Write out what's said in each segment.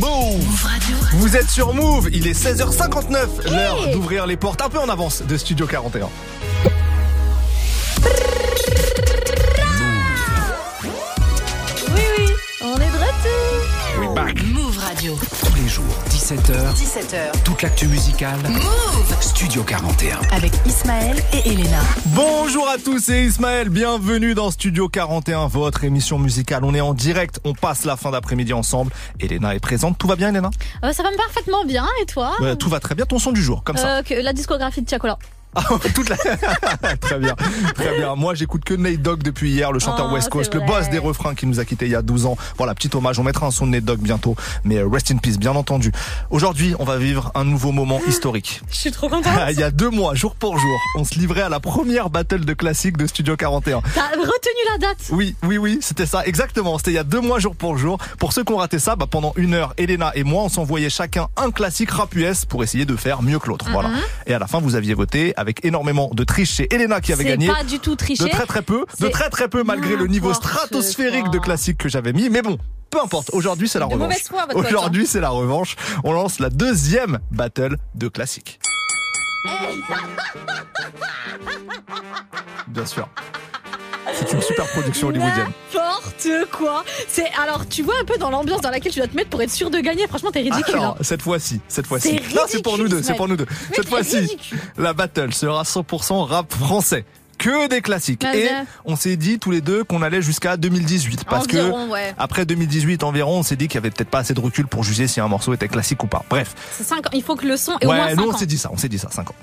Move Radio. Vous êtes sur Move, il est 16h59, l'heure d'ouvrir les portes un peu en avance de Studio 41. Oui, oui, on est de retour. We back. Move Radio. Tous les jours, 17h, 17h. toute l'actu musicale. Move Studio 41. avec Ismaël et Elena. Bonjour à tous, c'est Ismaël, bienvenue dans Studio 41, votre émission musicale. On est en direct, on passe la fin d'après-midi ensemble. Elena est présente, tout va bien Elena? Euh, ça va me parfaitement bien, et toi? Ouais, Tout va très bien, ton son du jour, comme ça. Euh, que La discographie de Tiakola. Ah, toute la... très bien, très bien. Moi, j'écoute que Nate Dogg depuis hier, le chanteur Oh, West Coast, le boss des refrains qui nous a quittés il y a 12 ans. Voilà, petit hommage. On mettra un son de Nate Dogg bientôt, mais euh, rest in peace, bien entendu. Aujourd'hui, on va vivre un nouveau moment historique. Je suis trop contente. il y a deux mois, jour pour jour, on se livrait à la première battle de classique de Studio 41. T'as retenu la date? Oui, oui, oui, c'était ça, exactement. C'était il y a deux mois, jour pour jour. Pour ceux qui ont raté ça, bah, pendant une heure, Elena et moi, on s'envoyait chacun un classique rap US pour essayer de faire mieux que l'autre. Voilà. Et à la fin, vous aviez voté avec énormément de triche. C'est Elena qui avait gagné. pas du tout triché. De très très peu, de très très peu malgré le niveau stratosphérique quoi. de classique que j'avais mis. Mais bon, peu importe. Aujourd'hui, c'est la De revanche. hein. Aujourd'hui, c'est la revanche. On lance la deuxième battle de classique. Bien sûr. C'est une super production hollywoodienne. N'importe quoi. C'est alors tu vois un peu dans l'ambiance dans laquelle tu dois te mettre pour être sûr de gagner. Franchement, t'es ridicule. Alors, hein. cette fois-ci, cette fois-ci. Non, c'est pour nous deux, c'est pour nous deux. Mais Cette fois-ci, la battle sera 100% rap français. Que des classiques. Vas-y. Et on s'est dit tous les deux qu'on allait jusqu'à 2018. Parce que ouais. après 2018 environ, on s'est dit qu'il y avait peut-être pas assez de recul pour juger si un morceau était classique ou pas. Bref. C'est cinq ans. Il faut que le son ait au moins Ouais, 5 nous on s'est dit ça, on s'est dit ça, 5 ans.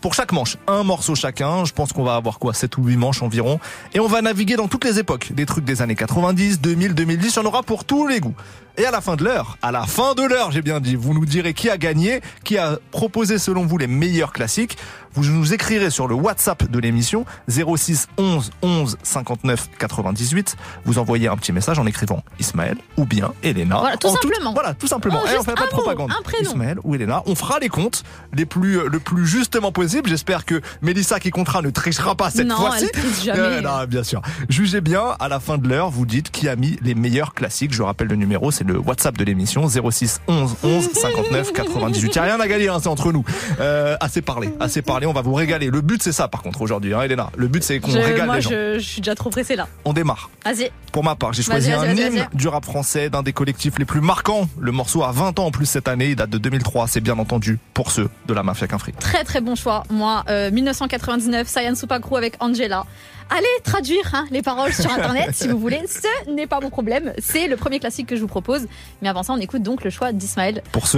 Pour chaque manche, un morceau chacun. Je pense qu'on va avoir quoi, 7 ou 8 manches environ. Et on va naviguer dans toutes les époques. Des trucs des années 90, 2000, 2010. Il y en aura pour tous les goûts. Et à la fin de l'heure, à la fin de l'heure, j'ai bien dit, vous nous direz qui a gagné, qui a proposé selon vous les meilleurs classiques. Vous nous écrirez sur le WhatsApp de l'émission 06 11 11 59 98. Vous envoyez un petit message en écrivant Ismaël ou bien Elena. Voilà, tout En simplement. voilà, tout simplement. Oh, Et on juste fait pas de un mot, propagande. un prénom. Ismaël ou Elena. On fera les comptes les plus, le plus justement possible. J'espère que Mélissa qui comptera ne trichera pas cette Non, fois-ci. elle triche jamais. Euh, non, bien sûr. Jugez bien, à la fin de l'heure, vous dites qui a mis les meilleurs classiques. Je rappelle le numéro, c'est le WhatsApp de l'émission 06 11 11 59 98. Y a rien à gagner, hein, c'est entre nous. Euh, assez parlé, assez parlé. On va vous régaler. Le but c'est ça, par contre, aujourd'hui, hein, Elena. Le but c'est qu'on Je- régale moi, les gens. je, je suis déjà trop pressée là. On démarre. Vas-y. Pour ma part, j'ai choisi un hymne du rap français, d'un des collectifs les plus marquants. Le morceau a 20 ans en plus cette année, il date de 2003, c'est bien entendu pour ceux de la Mafia Quinfri. Très très bon choix. Moi, euh, 1999, Sayan Supakru avec Angela. Allez traduire hein, les paroles sur internet si vous voulez. Ce n'est pas mon problème. C'est le premier classique que je vous propose. Mais avant ça, on écoute donc le choix d'Ismaël. Pour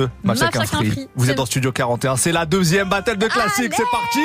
Quinfri, Quinfri. vous êtes dans Studio 41, c'est la deuxième battle de classique, c'est parti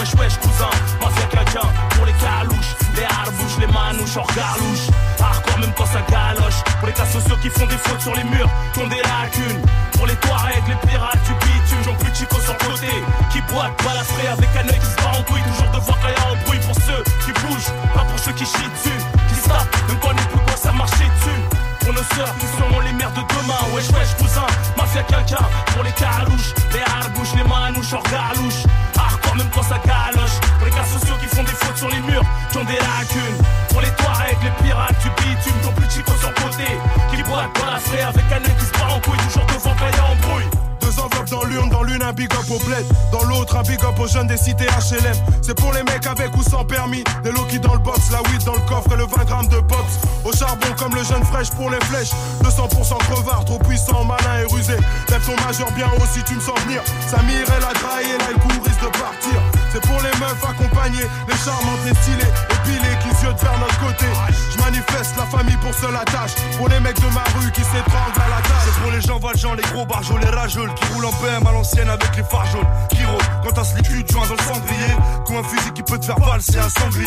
Wesh, wesh, cousin, mafia quelqu'un. Pour les calouches, les harbouches, les manouches, hors garlouche. Hardcore même quand ça galoche. Pour les cas sociaux qui font des fautes sur les murs, qui ont des lacunes. Pour les Touaregs, les pirates du bitume, j'en plus chico sur côté. Qui boite, balafré avec un œil qui se bat en couille. Toujours devoir qu'il y un bruit pour ceux qui bougent, pas pour ceux qui chient dessus. Qui se même quand plus quand ça marchait dessus. Pour nos sœurs qui seront les mères de demain. Wesh wesh cousin, mafia quelqu'un Pour les carouches, les harbouches, les manouches hors galouche Hardcore même quand ça galoche. Pour les cas sociaux qui font des fautes sur les murs Qui ont des lacunes. Pour les Touaregs, les pirates du bitume Ton plus chico sur côté. Qui boite dans la frais avec un œil qui se bat en couille Toujours devant quand y a embrouille Deux enveloppes dans l'urne, dans l'une un big up au bled, dans l'autre un big up aux jeunes des cités HLM. C'est pour les mecs avec ou sans permis, des low dans le box, la weed dans le coffre et le 20 grammes de pops. Au charbon comme le jeune fraîche pour les flèches, 200% crevard, trop puissant, malin et rusé. Lève ton majeur bien haut si tu me sens venir. Samir elle a graillé, là le coup risque de partir. C'est pour les meufs accompagnées, les charmantes, les stylées, qui se vers notre côté. Je manifeste la famille pour seule attache, pour les mecs de ma rue qui s'étranglent à la tâche. C'est pour les gens valjean, les gros barjots, les rageux qui roulent en BM à l'ancienne avec les phares jaunes. Qui rôdent quand t'as slip de joint dans le cendrier. Ou un fusil qui peut te faire valser un sanglier.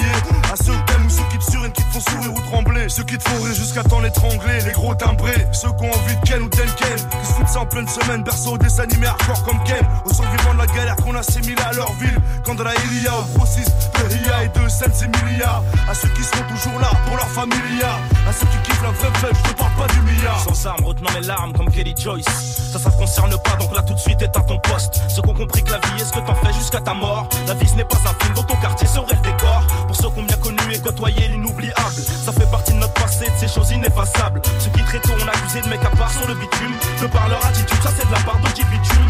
À ceux que t'aimes ou ceux qui te surinent, qui te font sourire ou trembler. Ceux qui te font rire jusqu'à temps l'étrangler. Les gros timbrés, ceux qui ont envie de Ken ou Denken. Qui se foutent ça en pleine semaine, berceau des animés hardcore comme Ken. Aux survivants de la galère qu'on assimile à leur ville. Quand de la Ilia, au grossiste de Ria et de Sense Emilia. À ceux qui seront toujours là pour leur familia. À ceux qui kiffent la vraie fête, je te parle pas du milliard. Sans armes, retenant mes larmes comme Kelly Joyce. Ça, ça te concerne pas, donc là tout de suite est à ton poste. Ceux qui ont compris que la vie est ce que t'en fais jusqu'à ta mort. La vie ce n'est pas un film, dans ton quartier serait le décor. Pour ceux qui ont bien connu et côtoyé l'inoubliable. Ça fait partie de notre passé, de ces choses ineffaçables. Ceux qui très tôt ont accusé de mecs à part sur le bitume. De par leur attitude, ça c'est de la part de bitume.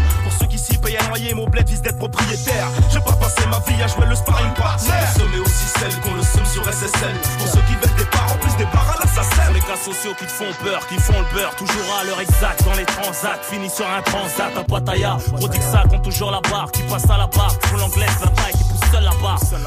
Pour payent à noyer, mon bled vise d'être propriétaire. J'ai pas passé ma vie à jouer le sparring partner. mais aussi celles qu'on le somme sur SSL. Pour ceux qui veulent des parts, en plus des parts à l'assassin. Les cas sociaux qui te font peur, qui font le beurre. Toujours à l'heure exacte dans les transats. Fini sur un transat à Pattaya. Ça compte toujours la barre. Qui passe à la barre, font l'anglaise, la taille, seul.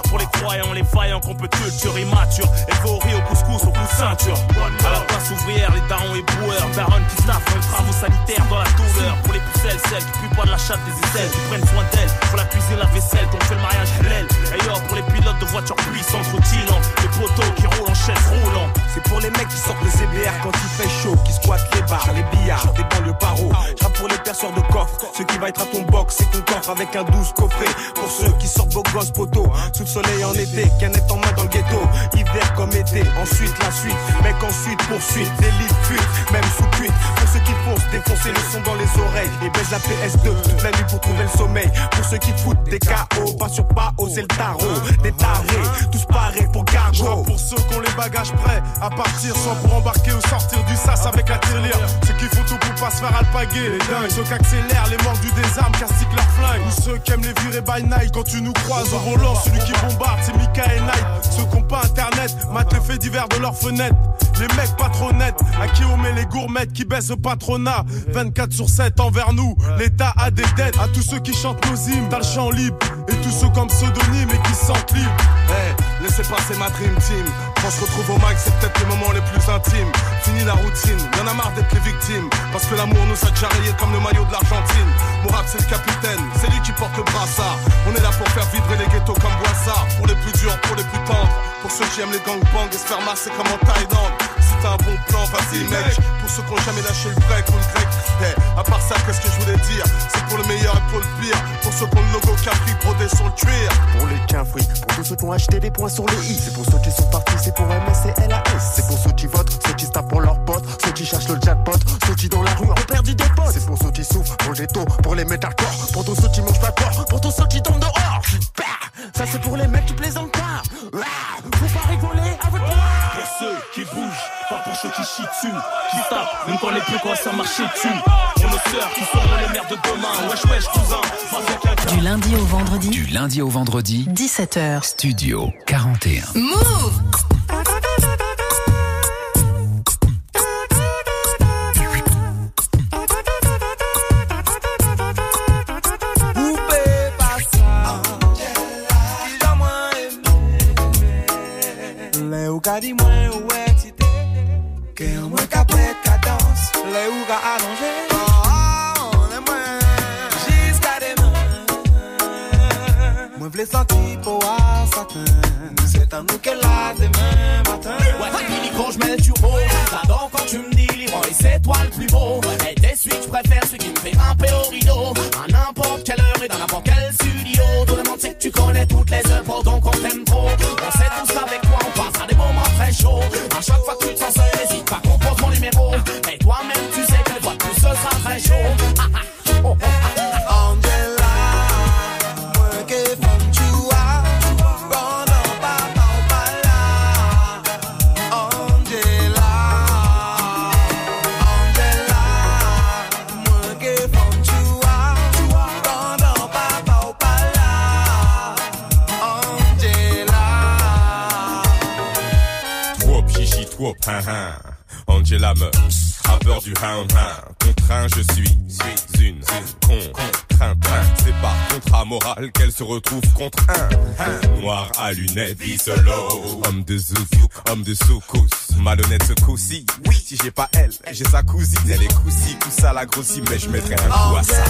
Pour les croyants, les faillants qu'on peut culture immature. Élevé au riz, au couscous, au coup de ceinture. À la place ouvrière, les darons et boueurs. Baron qui staffent les travaux sanitaires dans la douleur. Pour les pucelles, celles qui puent pas de la chatte des aisselles. Qui prennent soin d'elles. Pour la cuisine, la vaisselle, qu'on fait le mariage halal. Et yo, pour les pilotes de voitures puissantes, rutilantes. Les poteaux qui roulent en chaise roulant. C'est pour les mecs qui sortent le CBR quand il fait chaud, qui squattent les bars, les billards, des banlieues paro. J'rappe pour les perceurs de coffre, ce qui va être à ton box, c'est ton coffre avec un douce coffret. Pour ceux qui sortent vos sous le soleil en été, canette en main dans le ghetto. Hiver comme été, ensuite la suite, mec ensuite poursuite, délit fuite, même sous cuite. Pour ceux qui foncent, défoncer le son dans les oreilles et baisse la PS2 toute la nuit pour trouver le sommeil. Pour ceux qui foutent des KO, pas sur pas c'est le tarot. Des tarés, tous parés pour cargo. Pour ceux qui ont les bagages prêts à partir, soit pour embarquer ou sortir du sas avec la tirelire. Ceux qui font tout pour pas se faire alpaguer. Les dingues, ceux qui accélèrent, les morts du désarme, castiquent leur flingue. Ou ceux qui aiment les virer by night quand tu nous croises au volant. Celui qui bombarde, c'est Mika et Night. Ceux qui ont pas internet, matent les faits divers de leurs fenêtres. Les mecs pas trop nets, à qui on met les gourmettes qui baissent au patronat. 24 sur 7 envers nous, l'État a des dettes. À tous ceux qui chantent nos hymnes dans le champ libre. Et tous ceux comme pseudonyme et qui se sentent libres. Hey, laissez passer ma dream team. Quand se retrouve au mic, c'est peut-être les moments les plus intimes. Fini la routine, y'en a marre d'être les victimes. Parce que l'amour nous a déjà rayés comme le maillot de l'Argentine. Mourad, c'est le capitaine, c'est lui qui porte le brassard. On est là pour faire vibrer les ghettos comme Boissard. Pour les plus durs, pour les plus tendres. Pour ceux qui aiment les gangbangs et se faire masser comme en Thaïlande. T'as un bon plan, vas-y mec. Pour ceux qui ont jamais lâché le break ou le grec. Hey, à part ça, qu'est-ce que je voulais dire C'est pour le meilleur et pour le pire. Pour ceux qui ont le logo Capri brodé sur le cuir. Pour les cafris, pour tous ceux qui ont acheté des points sur le i. C'est pour ceux qui sont partis, c'est pour MS et LAS. C'est pour ceux qui votent, ceux qui se tapent pour leurs potes, ceux qui cherchent le jackpot, ceux qui dans la rue ont perdu des potes. C'est pour ceux qui souffrent, pour le ghetto, pour les métalcore, pour tous ceux qui mangent pas corps, pour tous ceux qui tombent dehors. Bah, ça c'est pour les mecs qui plaisantent pas. Faut pas rigoler avec moi. Pour ceux qui bougent, pas pour ceux qui chient dessus, qui tapent, même quand les plus quoi ça marche dessus. Pour nos sœurs qui seront les mères de demain, wesh wesh cousin. Du lundi au vendredi, Du lundi au vendredi, 17h. Studio 41. Move ka di moins ou excité, que en moins ka prête ka danse. Les ou ka allongé, oh, les moins jusqu'à demain. Moi v'lais sentir pour à satin, c'est à nous qu'elle a demain matin. Ouais, Billy, quand je mets le turbo, j'adore quand tu me dis Leroy, c'est toi le plus beau. Et des suites, je préfère celui qui me fait ramper au rideau. À n'importe quelle heure et dans n'importe quel studio. Tout le monde sait que tu connais toutes les œuvres, donc on t'aime trop. Chauds. À chaque fois que tu te sens seul, n'hésite pas, compose mon numéro. Et toi-même, tu sais que le de plus, ce sera très chaud. hein hein. Angela me a peur du hound hound. Contraint, je suis, suis une contrainte. C'est par contrat moral qu'elle se retrouve contre un. Noir à lunettes, solo. Homme de zouk, homme de soukous. Malhonnête ce coup-ci. Oui, si j'ai pas elle, j'ai sa cousine. Elle est coussi, tout ça la grossit, mais je mettrai un coup à ça.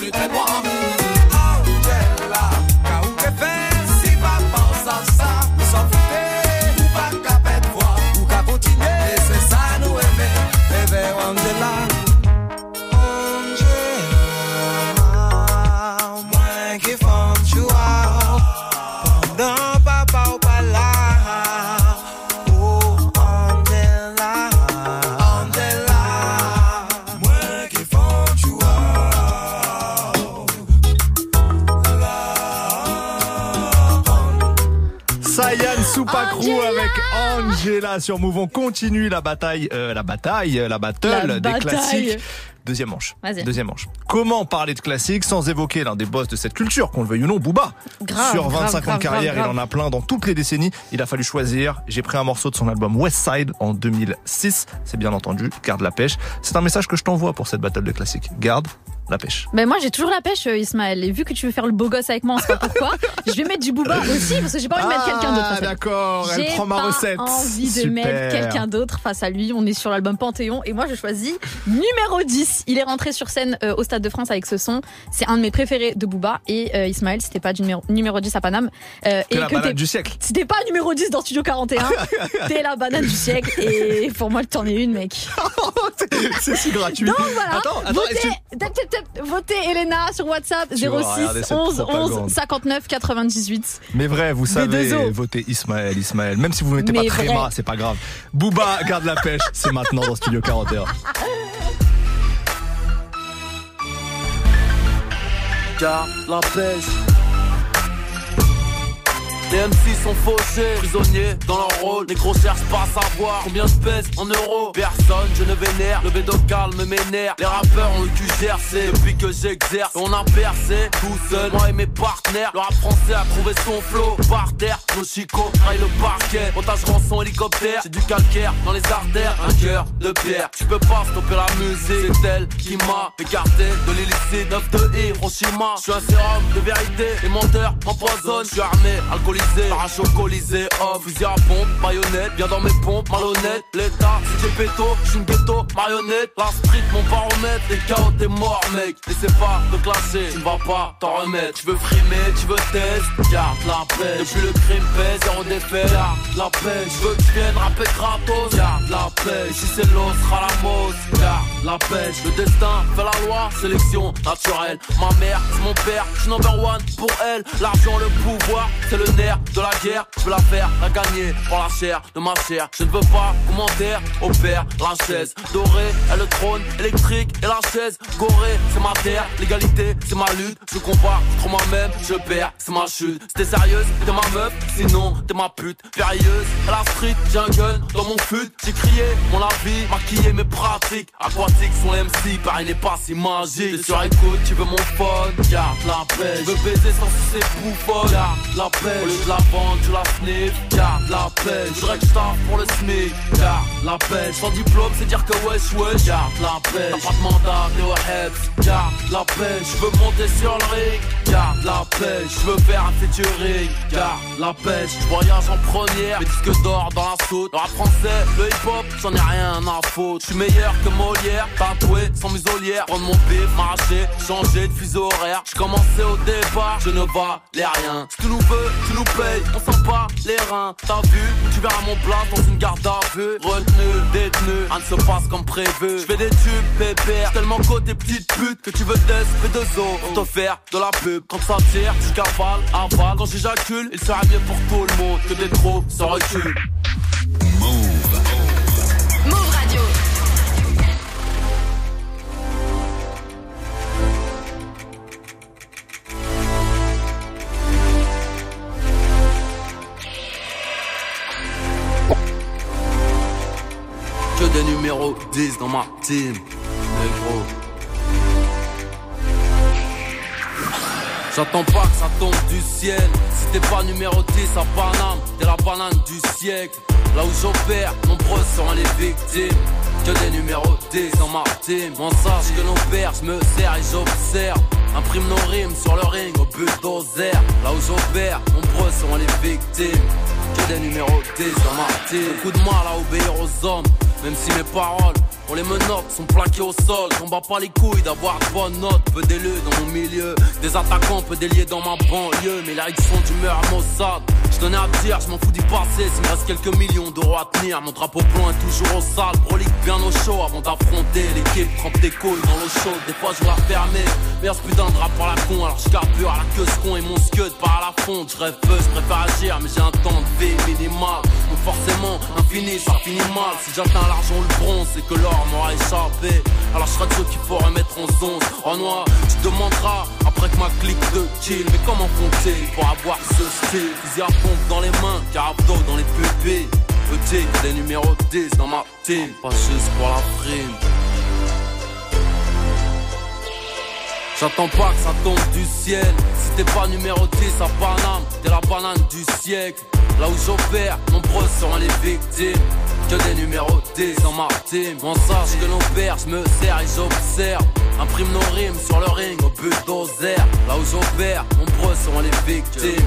你太挖 Sur Move. On continue la bataille, euh, la bataille, la battle La des bataille. classiques. Deuxième manche. Deuxième manche. Comment parler de classiques sans évoquer l'un des boss de cette culture, qu'on le veuille ou non, Booba? Grave, Sur 25 grave, ans de grave, carrière, il en a plein dans toutes les décennies. Il a fallu choisir. J'ai pris un morceau de son album West Side en 2006. C'est bien entendu, garde la pêche. C'est un message que je t'envoie pour cette battle de classiques. Garde la pêche. Ben moi j'ai toujours la pêche euh, Ismaël. Et vu que tu veux faire le beau gosse avec moi on sait pas pourquoi je vais mettre du booba aussi parce que j'ai pas envie de mettre quelqu'un d'autre Ah, face à lui. d'accord, elle J'ai prend ma recette. envie de mettre quelqu'un d'autre face à lui. On est sur l'album Panthéon et moi je choisis numéro 10 il est rentré sur scène euh, au Stade de France avec ce son. C'est un de mes préférés de Booba et euh, Ismaël c'était pas du numéro, numéro 10 à Paname euh, Que et la que banane du siècle. si t'es pas numéro 10 dans Studio 41 t'es la banane du siècle. Et pour moi t'en es une mec. C'est si gratuit. donc voilà. Attends, attends, votez, Elena sur WhatsApp Tu vas 06 regarder cette 11 11 propagande. 59 98 Mais vrai, vous savez, votez Ismaël, Ismaël. Même si vous mettez Mais pas Tréma, vrai. c'est pas grave. Booba, garde la pêche, c'est maintenant dans Studio 41. Garde la pêche. Les MC sont fauchés, prisonniers dans leur rôle. Les gros cherchent pas à savoir combien je pèse en euros. Personne, je ne vénère. Le bédo calme mes nerfs. Les rappeurs ont le cul depuis que j'exerce. On a percé tout seul, moi et mes partenaires. Le rap français a trouvé son flow. Par terre, nos chicots trahissent le parquet. Otage rançon hélicoptère, c'est du calcaire dans les artères. Un cœur de pierre. Tu peux pas stopper la musique. C'est elle qui m'a écarté de l'illicite. 9 de Hiroshima. Je suis un sérum de vérité. Les menteurs m'empoisonnent. Je suis armé, alcoolisé, parachocolisé. Oh, fusil à pompe, baïonnette. Viens dans mes pompes, malhonnête. L'état, si j'ai péto, je suis une ghetto, marionnette. La street, mon baromètre. Les chaos, t'es mort, mec. N'essaie pas de clasher, tu ne vas pas t'en remettre. Tu veux frimer, tu veux test. Garde la paix. Depuis le crime pèse, zéro défait. Garde la paix. Je veux que tu viennes rapper gratos. Garde la paix. Si c'est l'eau, sera la. Garde la pêche. Le destin fait la loi. Sélection naturelle. Ma mère, c'est mon père. Je suis number one pour elle. L'argent, le pouvoir, c'est le nerf de la guerre. Je veux la faire, la gagner. Par la chair de ma chair. Je ne veux pas commentaire. Au père, la chaise dorée. Et le trône électrique et la chaise gorée. C'est ma terre. L'égalité, c'est ma lutte. Je combats contre moi-même. Je perds, c'est ma chute. C'était sérieuse, t'es ma meuf. Sinon, t'es ma pute. Périlleuse. À la street, j'ai un gun dans mon fut. J'ai crié mon avis, maquillé mes pratiques. Aquatiques sont les MC, pareil n'est pas si magique. T'es sur écoute, tu veux mon phone. Garde la paix. Tu veux baiser sans sucer bouffon. Garde la paix. De la vendre, tu la sniff. Garde la paix. Je voudrais que pour le SMIC. Garde la paix. Sans diplôme, c'est dire que wesh wesh. Garde la paix. T'as pas de mandat, t'es au head. Garde la paix. Je veux monter sur le ring. Garde la paix. Je veux faire un featuring. Garde la paix. Je voyage en première. Mes disques d'or dans la soute. Le rap français, le hip hop, j'en ai rien à foutre. Je suis meilleur que Molière. Tatoué, sans muselière. Prendre mon bif, m'arracher. Changer de fuseau horaire. Je commençais au départ. Je ne valais rien. Si tu nous veux, tu nous On sent pas les reins. T'as vu? Tu verras mon place dans une garde à vue. Retenu, détenu. Rien ne se passe comme prévu. Je fais des tubes, pépère. Tellement côté petite pute que tu veux test, P2O. Pour te faire de la pub. Quand ça tire, tu cavales, avale. Quand j'éjacule, il sera mieux pour tout le monde que des trop se recul. Que des numéros 10 dans ma team. Négro. J'attends pas que ça tombe du ciel. Si t'es pas numéro 10 à Paname, t'es la banane du siècle. Là où j'opère, nombreux sont les victimes. Que des numéros 10 dans ma team. On sache que nos pères, je me sers et j'observe. Imprime nos rimes sur le ring au bulldozer. Là où j'opère, nombreux sont les victimes. Que des numéros 10 dans ma team. Beaucoup de mal à obéir aux hommes. Même si mes paroles pour les menottes sont plaquées au sol. J'en bats pas les couilles d'avoir de bonnes notes. Peu d'élus dans mon milieu, des attaquants, peu déliés dans ma banlieue. Mais ils sont d'humeur Mossad. À dire, je m'en fous du passé. S'il me reste quelques millions d'euros à tenir, mon drapeau blanc est toujours au sale. Brolique bien au chaud avant d'affronter l'équipe. Trempe des couilles dans l'eau chaude, des fois je la fermer. Ce putain de rap par la con, alors je carbure à la queue ce con et mon scud par à la fonte. Je rêve préfère agir, mais j'ai un temps de vie minimal. Donc forcément, infini, ça finit mal. Si j'atteins l'argent ou le bronze, c'est que l'or m'aura échappé. Alors je serai de ceux qu'il faut remettre en zone. En noir, tu demanderas après que ma clique de kill. Mais comment font-ils pour avoir ce style? Dans les mains, carabdo dans les pupilles. Petit, des numéros 10 dans ma team. Pas juste pour la prime. J'attends pas que ça tombe du ciel. Si t'es pas numéro 10 à Paname, t'es la banane du siècle. Là où j'opère, nombreux sont les victimes. Que des numéros 10 dans ma team. On sache que l'on perd, je me sers et j'observe. Imprime nos rimes sur le ring au bulldozer. Là où j'opère, nombreux sont les victimes.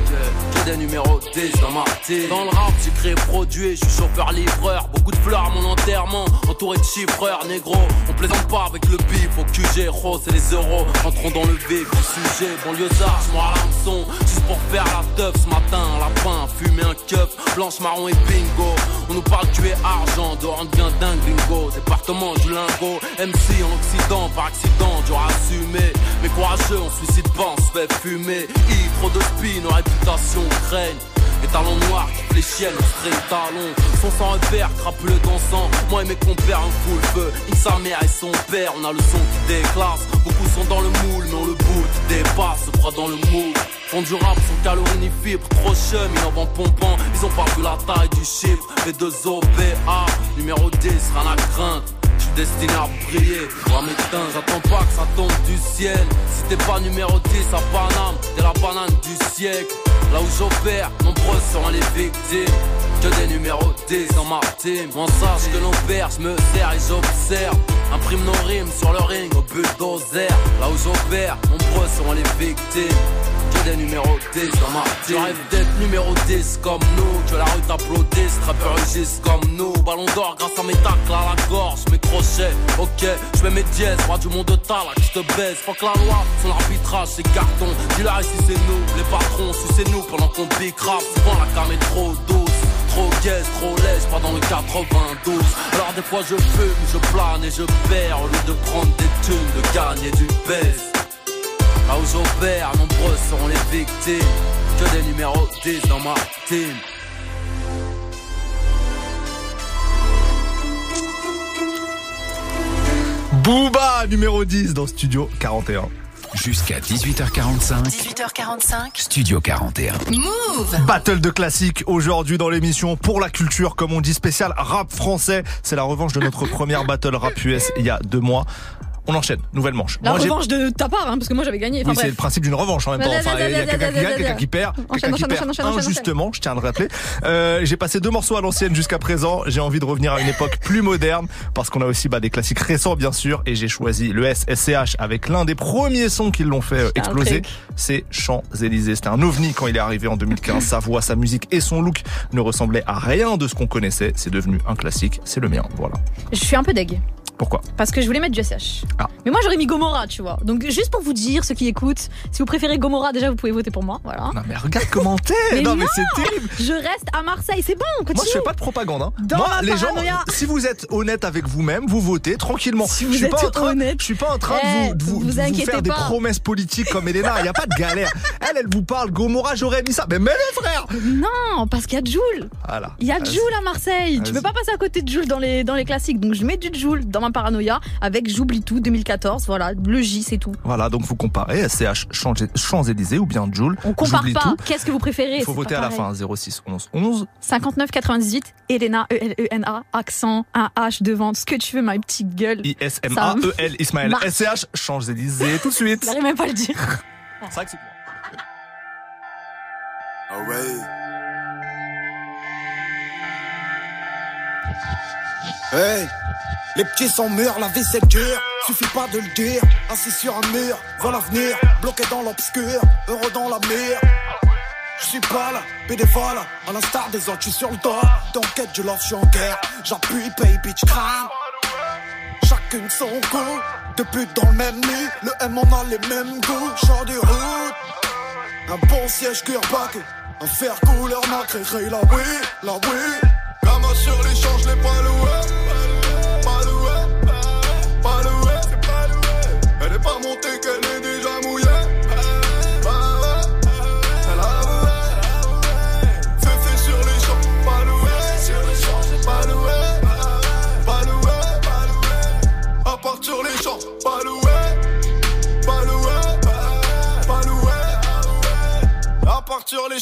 Que des numéros 10 dans ma. Dans le rap, j'ai créé produit, je suis chauffeur-livreur. Beaucoup de fleurs à mon enterrement, entouré de chiffreurs, négro. On plaisante pas avec le bif au QG, rose et les euros. Entrons dans le vif du sujet, banlieusard, je à l'hameçon. Juste pour faire la teuf ce matin, lapin, fumer un keuf, blanche, marron et bingo. On nous parle tuer argent, dehors on devient dingue bingo. Département du lingot, MC en Occident, par accident, dur à assumer. Mais courageux, on suicide pas, on se fait fumer. I, trop de spin, nos réputations craignent. Les talons noirs qui fléchiennent, straight talons Son sans repère, crapule dansant Moi et mes compères, un full feu. Il sa mère et son père, on a le son qui déclasse. Beaucoup sont dans le moule, mais on le bout qui dépasse Se croit dans le moule. Font du rap sans calories ni fibres, trop chum, vont pompant. Ils ont pas vu la taille du chiffre. B2OBA, numéro 10, rien à craindre destiné à briller, à m'éteindre, j'attends pas que ça tombe du ciel Si t'es pas numéro 10 à Paname, t'es la banane du siècle Là où j'opère, nombreux sont les victimes. Que des numéros 10 dans ma team. On sache que l'on perd, me sers et j'observe. Imprime nos rimes sur le ring au bulldozer. Là où j'opère, nombreux sont les victimes. Des numéros 10 dans ma d'être numéro 10 comme nous. Que la rue t'applaudisse, trappeurs rugissent comme nous. Ballon d'or grâce à mes tacles à la gorge, mes crochets. Ok, je mets mes dièses, roi du monde de talak, je te baise. Faut que la loi, son arbitrage, c'est carton. Dis-leur ici c'est nous, les patrons, c'est nous pendant qu'on pique rap. Souvent la cam est trop douce. Trop gaze, trop lèche, pas dans le 92 Alors des fois je fume, je plane et je perds Au lieu de prendre des thunes, de gagner du baisse Là où j'opère, nombreux seront les victimes Que des numéros 10 dans ma team Booba, numéro 10 dans Studio 41. Jusqu'à 18h45. 18h45. Studio 41. Move Battle de classique aujourd'hui dans l'émission pour la culture, comme on dit, spécial rap français. C'est la revanche de notre première battle rap US il y a deux mois. On enchaîne, nouvelle manche. La Moi, revanche de ta part, hein, parce que moi j'avais gagné. Enfin, oui, c'est le principe d'une revanche en même temps. Vas-y, Enfin, vas-y, il y a quelqu'un qui gagne, quelqu'un qui perd, Enchaîne, quelqu'un qui enchaîne, perd injustement, je tiens à le rappeler. Euh, j'ai passé deux morceaux à l'ancienne jusqu'à présent. J'ai envie de revenir à une époque plus moderne parce qu'on a aussi bah, des classiques récents bien sûr et j'ai choisi le SSCH avec l'un des premiers sons qui l'ont fait euh, C'est exploser. C'est Champs-Élysées. C'était un ovni quand il est arrivé en 2015. Sa voix, sa musique et son look ne ressemblaient à rien de ce qu'on connaissait. C'est devenu un classique. C'est le mien. Voilà. Je suis un peu deg. Pourquoi Parce que je voulais mettre du SH. Ah. Mais moi j'aurais mis Gomorrah, tu vois. Donc juste pour vous dire, ceux qui écoutent, si vous préférez Gomorrah, déjà vous pouvez voter pour moi. Voilà. Non mais regarde comment t'es. Mais non mais c'est terrible. Je reste à Marseille, c'est bon, continue. Moi, je fais pas de propagande. Hein. Dans Moi, ma les gens, si vous êtes honnête avec vous-même, vous votez tranquillement. Si vous je suis êtes pas en train, honnête. je suis pas en train Eh, de vous, de vous, faire des promesses politiques comme Elena. Il y a pas de galère. Elle, elle vous parle. Gomorrah, j'aurais mis ça. Mais mets les frères. Non, parce qu'il y a Joule. Voilà. Il y a. Joule à Marseille. Tu peux pas passer à côté de Joule dans les, dans les classiques. Donc je mets du Joule dans ma paranoïa avec J'oublie tout 2014. Voilà, le J, c'est tout. Voilà, donc vous comparez SCH Champs- Champs-Élysées ou bien Joule. On compare pas. Qu'est-ce que vous préférez? Il faut voter à la fin. 06 11 11. 59 98, Elena, E E-L-E-N-A, accent, un H devant, ce que tu veux, ma petite gueule. I-S-M-A-E-L E Ismaël. marche. SCH Champs-Élysées tout de suite. J'arrive même pas à le dire. C'est vrai que c'est Hey, les petits sont mûrs, la vie c'est dur. Suffit pas de le dire. Assis sur un mur, voit l'avenir, bloqué dans l'obscur, heureux dans la mire. Je suis pas là, bénévole, à l'instar des autres, je suis sur le dos. T'enquête du love, je suis en guerre. J'appuie, pay, bitch, crame. Chacune son deux putes dans le même lit. Le M on a les mêmes goûts, genre du route. Un bon siège cuir-bac, un fer couleur nacré, la oui, la oui. Sur l'échange, je l'ai pas loué. Pas loué, pas loué, pas loué. Elle est pas montée, qu'elle est déjà mouillée. Bah sur les champs, pas loué. Sur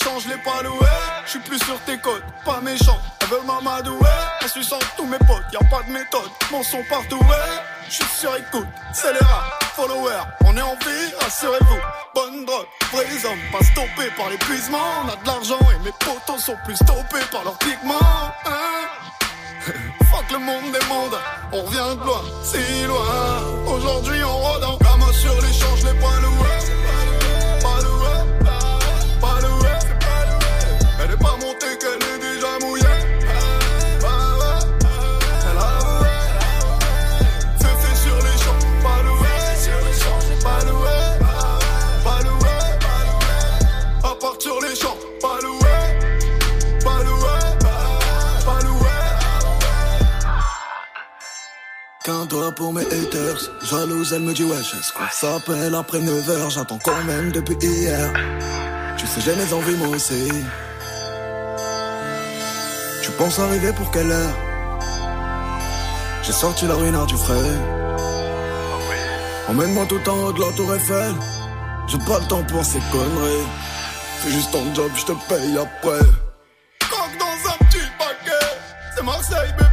champs, je l'ai pas loué. Je suis plus sur tes côtes, pas méchant. Elle veut m'amadouer. En suçant tous mes potes, y a pas de méthode. Mon son partout, ouais. Je suis sur écoute, c'est les rats, followers. On est en vie, rassurez-vous. Bonne drogue, vrais hommes, pas stoppés par l'épuisement. On a de l'argent et mes potos sont plus stoppés par leurs pigments. Hein Fuck le monde des mondes, on revient de loin, si loin. Aujourd'hui on rôde en gamin sur les champs, je Qu'un doigt pour mes haters, jalouse elle me dit wesh est-ce qu'on s'appelle. Après 9h, j'attends quand même depuis hier. Tu sais j'ai mes envies moi aussi. Tu penses arriver pour quelle heure? J'ai sorti la ruinard du frais Emmène-moi tout en haut de la tour Eiffel. J'ai pas le temps pour ces conneries. Fais juste ton job, je te paye après. Coque dans un petit paquet. C'est Marseille bébé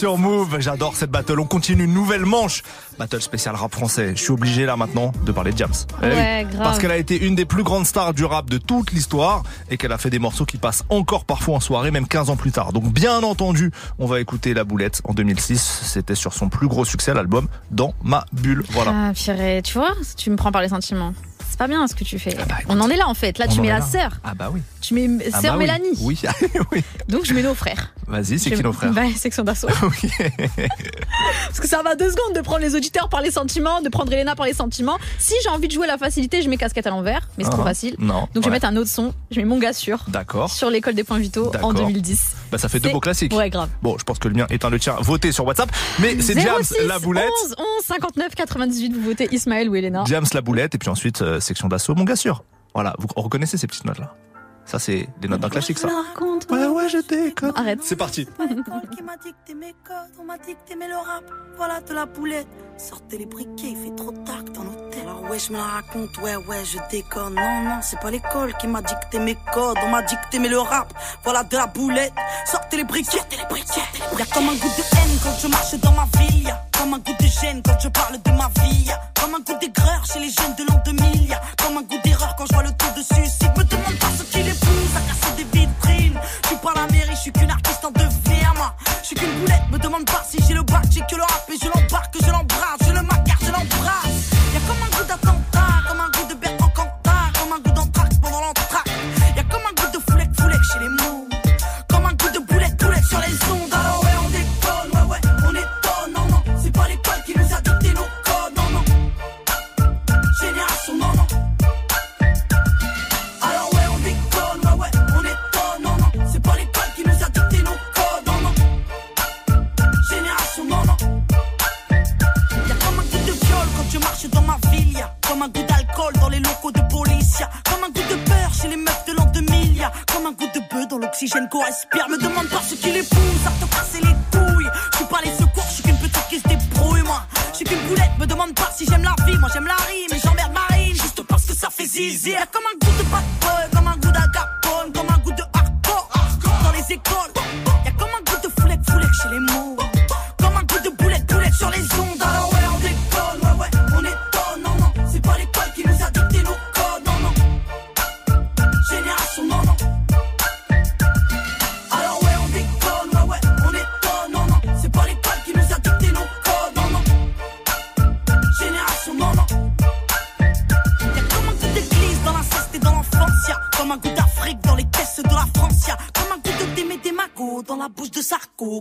sur Move. J'adore cette battle. On continue une nouvelle manche. Battle spécial rap français. Je suis obligé là maintenant de parler de Jams. Eh oui. Ouais, grave. Parce qu'elle a été une des plus grandes stars du rap de toute l'histoire et qu'elle a fait des morceaux qui passent encore parfois en soirée, même 15 ans plus tard. Donc bien entendu, on va écouter La Boulette en 2006. C'était sur son plus gros succès, l'album Dans ma bulle. Voilà. Ah, purée, tu vois, tu me prends par les sentiments. C'est pas bien ce que tu fais. On en est là en fait. Là, tu mets la sœur. Ah bah oui. Tu mets Ah sœur bah oui. Mélanie. Oui. oui. Donc je mets nos frères. Vas-y, c'est qui nos frères Bah, section d'assaut. Parce que ça va deux secondes de prendre les auditeurs par les sentiments, de prendre Elena par les sentiments. Si j'ai envie de jouer la facilité, je mets casquette à l'envers, mais c'est trop Ah, facile. non, Donc je vais mettre un autre son. Je mets mon gars sûr. D'accord. Sur l'école des points vitaux en D'accord. 2010. Bah ça fait deux beaux classiques. Ouais, grave. Bon, je pense que le mien est un le tien. Votez sur WhatsApp. Mais c'est Jams 06 la boulette. 11 11 59 98. Vous votez Ismaël ou Elena. James la boulette et puis ensuite euh, section d'assaut mon gars sûr. Voilà, vous reconnaissez ces petites notes là. Ça c'est des notes d'un classique ça. Ouais ouais je déconne. Arrête. C'est parti. qui m'a dicté mes codes, on m'a dicté le rap, voilà de la boulette. Sortez les briquets, il fait trop tard dans l'hôtel. Alors ouais, je me la raconte, ouais, ouais, je déconne. Non, non, c'est pas l'école qui m'a dicté mes codes, on m'a dicté mais le rap, voilà de la boulette. Sortez les briquets, sortez les briquets. Y'a comme un goût de haine quand je marche dans ma ville, y'a comme un goût de gêne quand je parle de ma vie, y'a comme un goût d'aigreur chez les jeunes de l'an 2000, y'a comme un goût d'erreur quand je vois le taux de suicide. Me demande pas je suis qu'une artiste en devenir, moi. Je suis qu'une boulette, me demande pas si j'ai le bac, j'ai que le rap et je l'embarque, comme un goût de peur chez les meufs de l'an 2000, y'a comme un goût de bœuf dans l'oxygène qu'on respire. Me demande pas ce qui les pousse à te casser les couilles. Je suis pas les secours, je suis qu'une petite qui se débrouille, moi. Je suis qu'une boulette, me demande pas si j'aime la vie, moi j'aime la rime et j'emmerde Marine juste parce que ça fait zizi. Y'a comme un goût de bad boy, comme un goût d'agapone, comme un goût de hardcore, dans les écoles. Y'a comme un goût de foulec, foulec chez les mots. Comme un goût de boulette, boulette sur les ondes.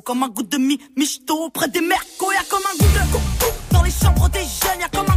Comme un goût de mi michto près des mercos, y'a comme un goût de coum dans les chambres des jeunes, y'a comme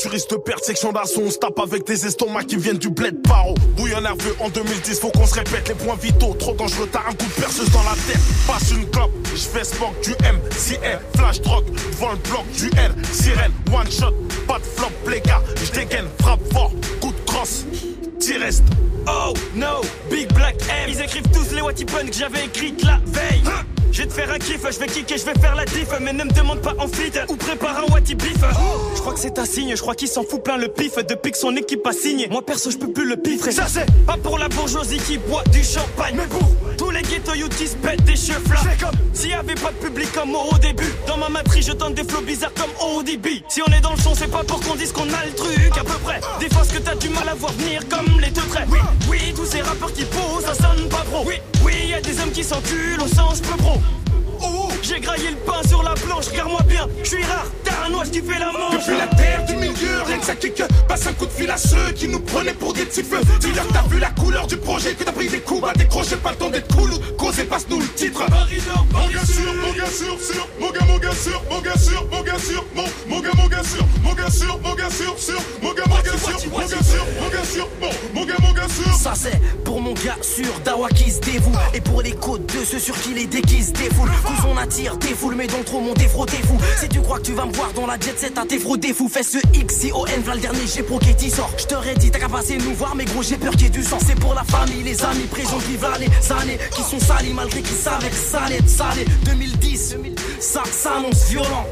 tu risques de perdre section d'assaut. On se tape avec des estomacs qui viennent du bled paro. Bouillon nerveux en 2010, faut qu'on se répète les points vitaux. Trop dangereux, t'as un coup de perceuse dans la tête. Passe une clope, je fais spock, du M, si flash drogue, devant le bloc, du L, sirène, one shot, pas de flop, les gars. Je dégaine, frappe fort, coup de crosse, t'y restes. Oh no, Big Black M. Ils écrivent tous les Watty Pun que j'avais écrites la veille. Je vais te faire un kiff, je vais kicker, je vais faire la diff Mais ne me demande pas en fit ou prépare un Watty Beef. Je crois que c'est un signe, je crois qu'il s'en fout plein le pif Depuis que son équipe a signé, moi perso je peux plus le piffrer Ça c'est pas pour la bourgeoisie qui boit du champagne. Mais pour tous les ghetto se pètent des cheveux comme S'il y avait pas de public comme au début Dans ma matrice je tente des flots bizarres comme ODB Si on est dans le son c'est pas pour qu'on dise qu'on a le truc à peu près. Des fois ce que t'as du mal à voir venir comme les deux traits. Oui, oui, tous ces rappeurs qui posent ça sonne pas pro. Oui, oui, y a des hommes qui s'enculent au sens peu pro. J'ai graillé le pain sur la planche, regarde-moi bien, je suis rare, noix qui fait la manche. Depuis la terre du milieu, rien que ça kick, passe un coup de fil à ceux qui nous prenaient pour des petits feux. Dis-leur que t'as vu la couleur du projet, que t'as pris des coups à décrocher, pas le temps d'être cool ou causer, passe-nous le titre. Mon gars sûr, mon gars sûr, sûr, mon gars, mon gars sûr, mon gars sûr, mon gars sûr, mon, gars, mon gars sûr, mon gars sûr, mon gars sûr, sûr, mon gars, mon gars sûr, mon gars sûr, mon gars sûr, mon, gars, mon gars sûr. Ça c'est pour mon gars sûr, Dawa qui se dévoue, et pour les côtes de ceux sur qui les déguise défoule. Cause on attire des foules, mais dans trop mon défro t'es fou. Si tu crois que tu vas me voir dans la jet set, t'as tes des fous. Fais ce X, C, O, N, v'là le dernier, j'ai pro qui sort. J't'aurais dit, t'as qu'à passer nous voir, mais gros, j'ai peur qu'il y ait du sang. C'est pour la famille, les amis, présents, vivent les années qui sont salis, malgré qu'ils savent que salé, salé. 2010, ça s'annonce violent.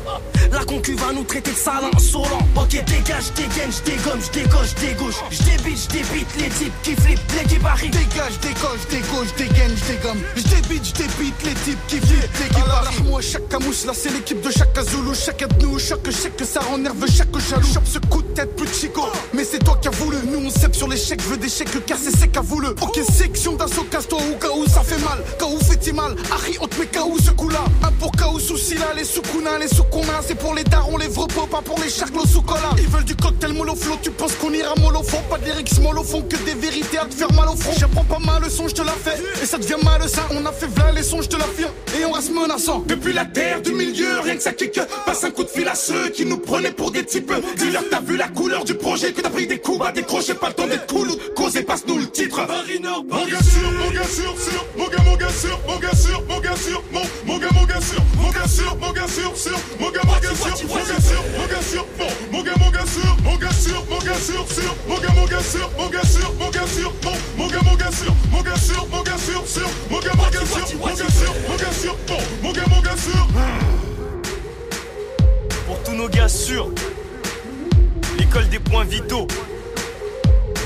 La concu va nous traiter de salin insolent. Ok, dégage, dégaine, j'dégomme, j'décoche, j'dégauche. J'débite, j'débite les types qui flippent, l'équipe arrive. Dégage, décoche, dégauche, dégaine, j'dégomme. J'débite, j'débite les types qui flippent, l'équipe arrive. Moi, chaque camouche, là c'est l'équipe de chaque Zulu. Chaque de nous, chaque chèque, que ça rend nerveux, chaque jaloux. Chope ce coup de tête, plus de chico. Mais c'est toi qui as voulu. Nous, on sait sur les chèques, je veux des chèques, car c'est sec à voulu. Ok, section d'assaut, casse-toi ou cas où ça fait mal. Cas où fait-il mal. Harry, on te met où ce coup-là. Un pour cas où les sous-counins, les sous-counins. C'est pour les darons, les vrais pas pour les charclos sous cola. Ils veulent du cocktail mollo tu penses qu'on ira mollo fond. Pas de lyrics mollo fond, que des vérités à te faire mal au front. J'apprends pas mal le son, je te la fais. Et ça devient mal ça. On a fait v'là les sons, je te l'affirme. Et on reste menaçant. Depuis la terre du milieu, rien que ça kick. Passe un coup de fil à ceux qui nous prenaient pour des types. Dis-leur t'as vu la couleur du projet, que t'as pris des coups à décrocher, pas le temps d'être cool causer, passe-nous le titre. Mon gars mon gars sûr, mon gars, mon gars mon gars mon gars mon, mon gars, mon gars sûr, mon gars sûr, sûr, mon gars, mon gars sûr, mon gars sûr, mon gars sûr, mon, mon gars, mon gars sûr, mon gars sûr, mon gars sûr, sûr, mon gars, mon gars sûr, mon gars sûr, mon gars sûr, mon, mon gars, mon gars sûr, mon gars sûr, mon gars sûr, sûr, mon gars, mon gars sûr, mon gars sûr, mon gars sûr, mon, mon gars, mon gars sûr. Pour tous nos gars sûrs, l'école des points vitaux.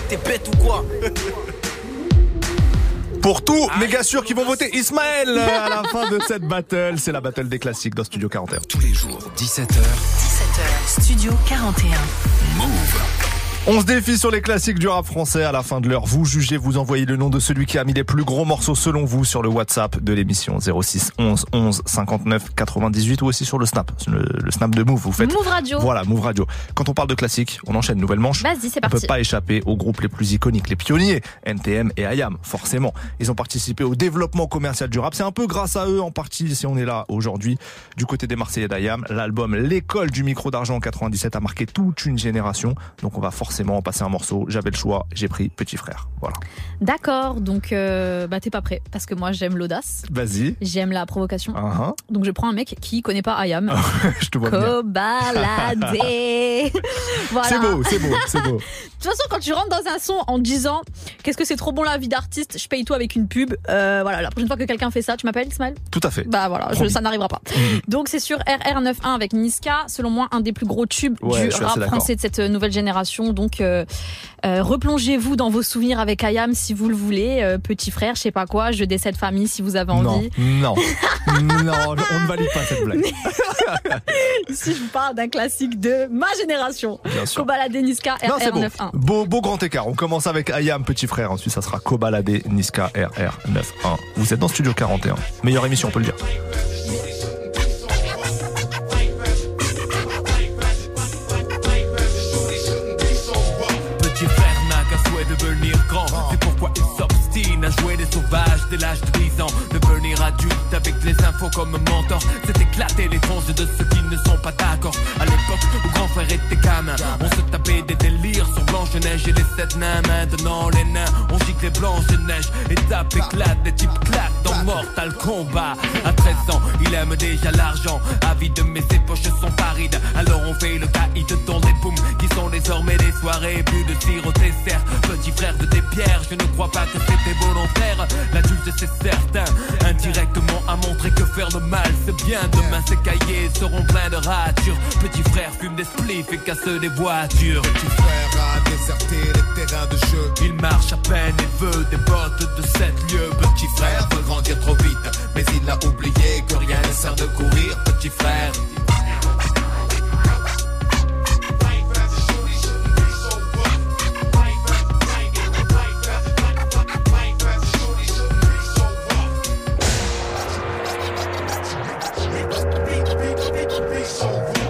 T'es bête ou quoi Pour tous mes gars sûrs qui vont voter Ismaël à la fin de cette battle, c'est la battle des classiques dans Studio 41. Tous les jours, 17h. 17h, Studio 41. Move. On se défie sur les classiques du rap français à la fin de l'heure. Vous jugez, vous envoyez le nom de celui qui a mis les plus gros morceaux selon vous sur le WhatsApp de l'émission 06 11 11 59 98 ou aussi sur le Snap, le, le Snap de Move. Vous faites Move Radio. Voilà, Move Radio. Quand on parle de classiques, on enchaîne nouvelle manche. Vas-y, c'est On peut parti. pas échapper aux groupes les plus iconiques, les pionniers, NTM et IAM, forcément. Ils ont participé au développement commercial du rap. C'est un peu grâce à eux, en partie, si on est là aujourd'hui. Du côté des Marseillais d'IAM, l'album L'école du micro d'argent en 97 a marqué toute une génération. Donc on va forcément forcément passer un morceau. J'avais le choix, j'ai pris Petit Frère. Voilà. D'accord, donc euh, bah t'es pas prêt parce que moi j'aime l'audace, Vas-y. j'aime la provocation. Ah, ah. Donc je prends un mec qui connaît pas Ayam. je te vois. Cobaladé. voilà. C'est beau, c'est beau, c'est beau. De toute façon, quand tu rentres dans un son en disant qu'est-ce que c'est trop bon la vie d'artiste, je paye tout avec une pub. euh, voilà, la prochaine fois que quelqu'un fait ça, tu m'appelles, Ismaël? Tout à fait. Bah voilà, je- ça n'arrivera pas. Donc c'est sur RR91 avec Niska, selon moi un des plus gros tubes Ouais, du rap français de cette nouvelle génération. Donc euh, euh, replongez-vous dans vos souvenirs avec Ayam si vous le voulez, Euh, petit frère, je sais pas quoi, je décède famille si vous avez envie. non, non, on ne valide pas cette blague. Ici je vous parle d'un classique de ma génération. Kobalade Niska Non, c'est beau. RR91. beau. Beau grand écart. On commence avec Ayam, petit frère. Ensuite, ça sera Kobalade, Niska, RR91. Vous êtes dans Studio 41. Meilleure émission, on peut le dire. S'obstine à jouer des sauvages dès l'âge de 10 ans. Devenir adulte avec les infos comme mentor. C'est éclater les tronches de ceux qui ne sont pas d'accord. À l'époque où grand frère était gamin, on se tapait des délires sur Blanche-Neige et les sept nains. Maintenant les nains, on gicle les Blanche-Neige. Étape éclate, des types claquent dans Mortal Kombat. À 13 ans, il aime déjà l'argent. Avide, mais ses poches sont parides. Alors on fait le caïd dans des boums qui sont désormais des soirées. Plus de tir au dessert. Petit frère de tes pierres, je ne crois pas que c'était volontaire. C'est certain. Indirectement a montré que faire le mal, c'est bien. Demain, ses cahiers seront pleins de ratures. Petit frère fume des spliffs et casse des voitures. Petit frère a déserté les terrains de jeu. Il marche à peine et veut des bottes de 7 lieux. Petit frère veut grandir trop vite, mais il a oublié que rien ne sert de courir. Petit frère.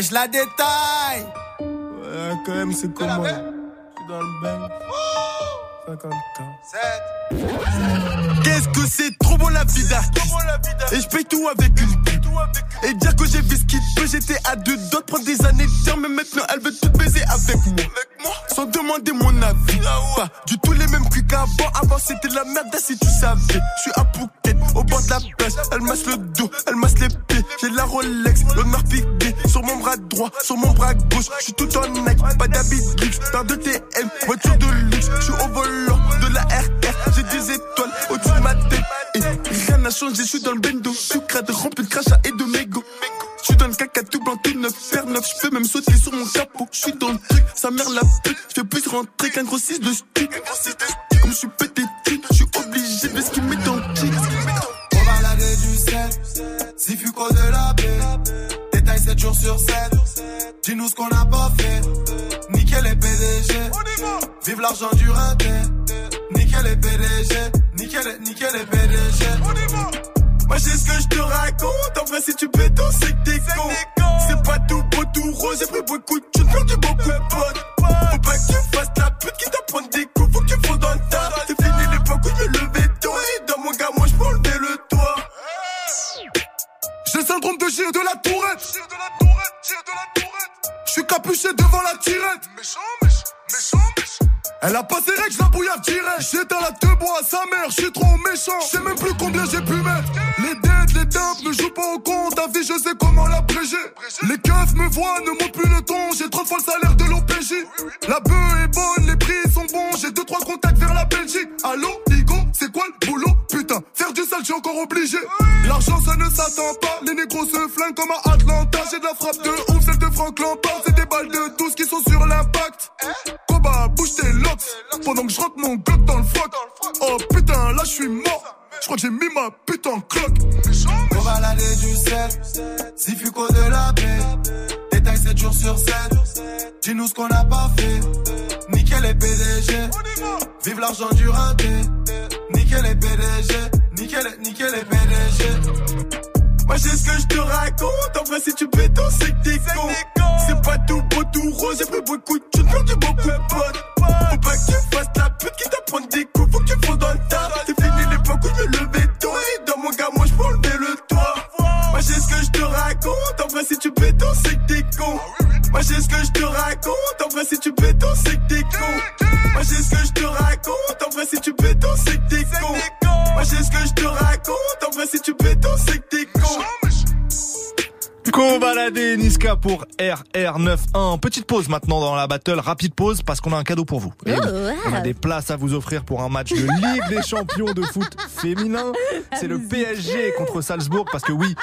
Ouais, je la détaille Ouais, quand même, c'est comment Je suis dans le bain. 50 Qu'est-ce que c'est trop bon la vie d'artiste. Et je paye tout avec une pute Et dire que j'ai vu ce qu'il peut J'étais à deux d'autres prendre des années de dire Mais maintenant elle veut tout baiser avec moi. Sans demander mon avis. Pas du tout les mêmes cuits qu'avant. Avant c'était de la merde si tu savais. Je suis à Phuket au bord de la plage Elle masse le dos, elle masse les pieds J'ai la Rolex, l'honneur piqué Sur mon bras droit, sur mon bras gauche Je suis tout en Nike, pas d'habit luxe Paire de TM, voiture de luxe Je suis au volant de la RR J'ai des étoiles au-dessus de ma tête rien n'a changé, je suis dans le bendo Sucre de rempli de crachat et de mégots Je suis dans le caca tout blanc, tout neuf, faire neuf. Je peux même sauter sur mon capot. Je suis dans le truc, sa mère la pute. Je fais plus rentrer qu'un gros 6 de stick. Comme je suis pété de thunes, je suis obligé de ce qu'il met dans si fuco de la baie. Détail 7 jours sur 7. Dis-nous ce qu'on a pas fait. Nickel les PDG. Vive l'argent du raté. Nickel les PDG. Nickel, les- nickel les PDG. Moi j'ai ce que je te raconte. En vrai, si tu pétos, c'est que t'es con. C'est pas tout beau, tout rose. J'ai pris beaucoup de thunes, perdu beaucoup de potes. Faut pas que J'ai le syndrome de Gilles de la Tourette. Je suis capuché devant la tirette. Méchant, méchant, méchant, méchant. Elle a pas ses règles, je la bouillave direct. J'éteins la deux bois à sa mère, je suis trop méchant. Je sais même plus combien j'ai pu mettre. Les dettes, les dumps ne jouent pas au compte. Ta vie, je sais comment l'abréger. Les keufs me voient, ne montent plus le ton. J'ai trois fois le salaire de l'OPJ. La bœuf est bonne, les prix sont bons. J'ai deux, trois contacts vers la Belgique. Allô, Igo, c'est quoi le boulot? Sale, j'ai encore obligé. L'argent, ça ne s'attend pas. Les négros se flinguent comme à Atlanta. J'ai de la frappe de ouf, celle de Franck. C'est des balles de 12 qui sont sur l'impact. Koba, bouge tes locks. Pendant que je rentre mon glock dans le froc. Oh putain, là je suis mort. Je crois que j'ai mis ma putain en cloque. On va laver du sel, si fuco de la baie. Détail 7 jours sur 7. Dis-nous ce qu'on a pas fait. Nickel les PDG. Vive l'argent du raté. Nickel les PDG. Nickel, nickel les PDG. Moi j'ai ce que je te raconte. En vrai, si tu pétos, c'est que t'es con. C'est pas tout beau, tout rose. J'ai pris beaucoup de thunes, perdu beaucoup de potes. Faut pas que tu fasses la pute qui t'apprend des coups. Faut que tu fonds dans le tas. C'est fini l'époque où je me levais tôt. Et dans mon gars, moi je peux enlever le toit. Moi j'ai ce que je te raconte. En vrai, si tu pétos, c'est que t'es con. Moi j'ai ce que je te raconte. En vrai, si tu pétos, c'est que t'es con. Moi j'ai ce que je te raconte. En vrai, si tu pétos, c'est que t'es con. Moi j'ai ce que je te raconte. En vrai, si tu pétos, c'est que t'es. Co-baladé Niska pour RR91. Petite pause maintenant dans la battle, rapide pause parce qu'on a un cadeau pour vous. Et Oh, wow. On a des places à vous offrir pour un match de Ligue des champions de foot féminin. C'est le PSG contre Salzbourg parce que oui.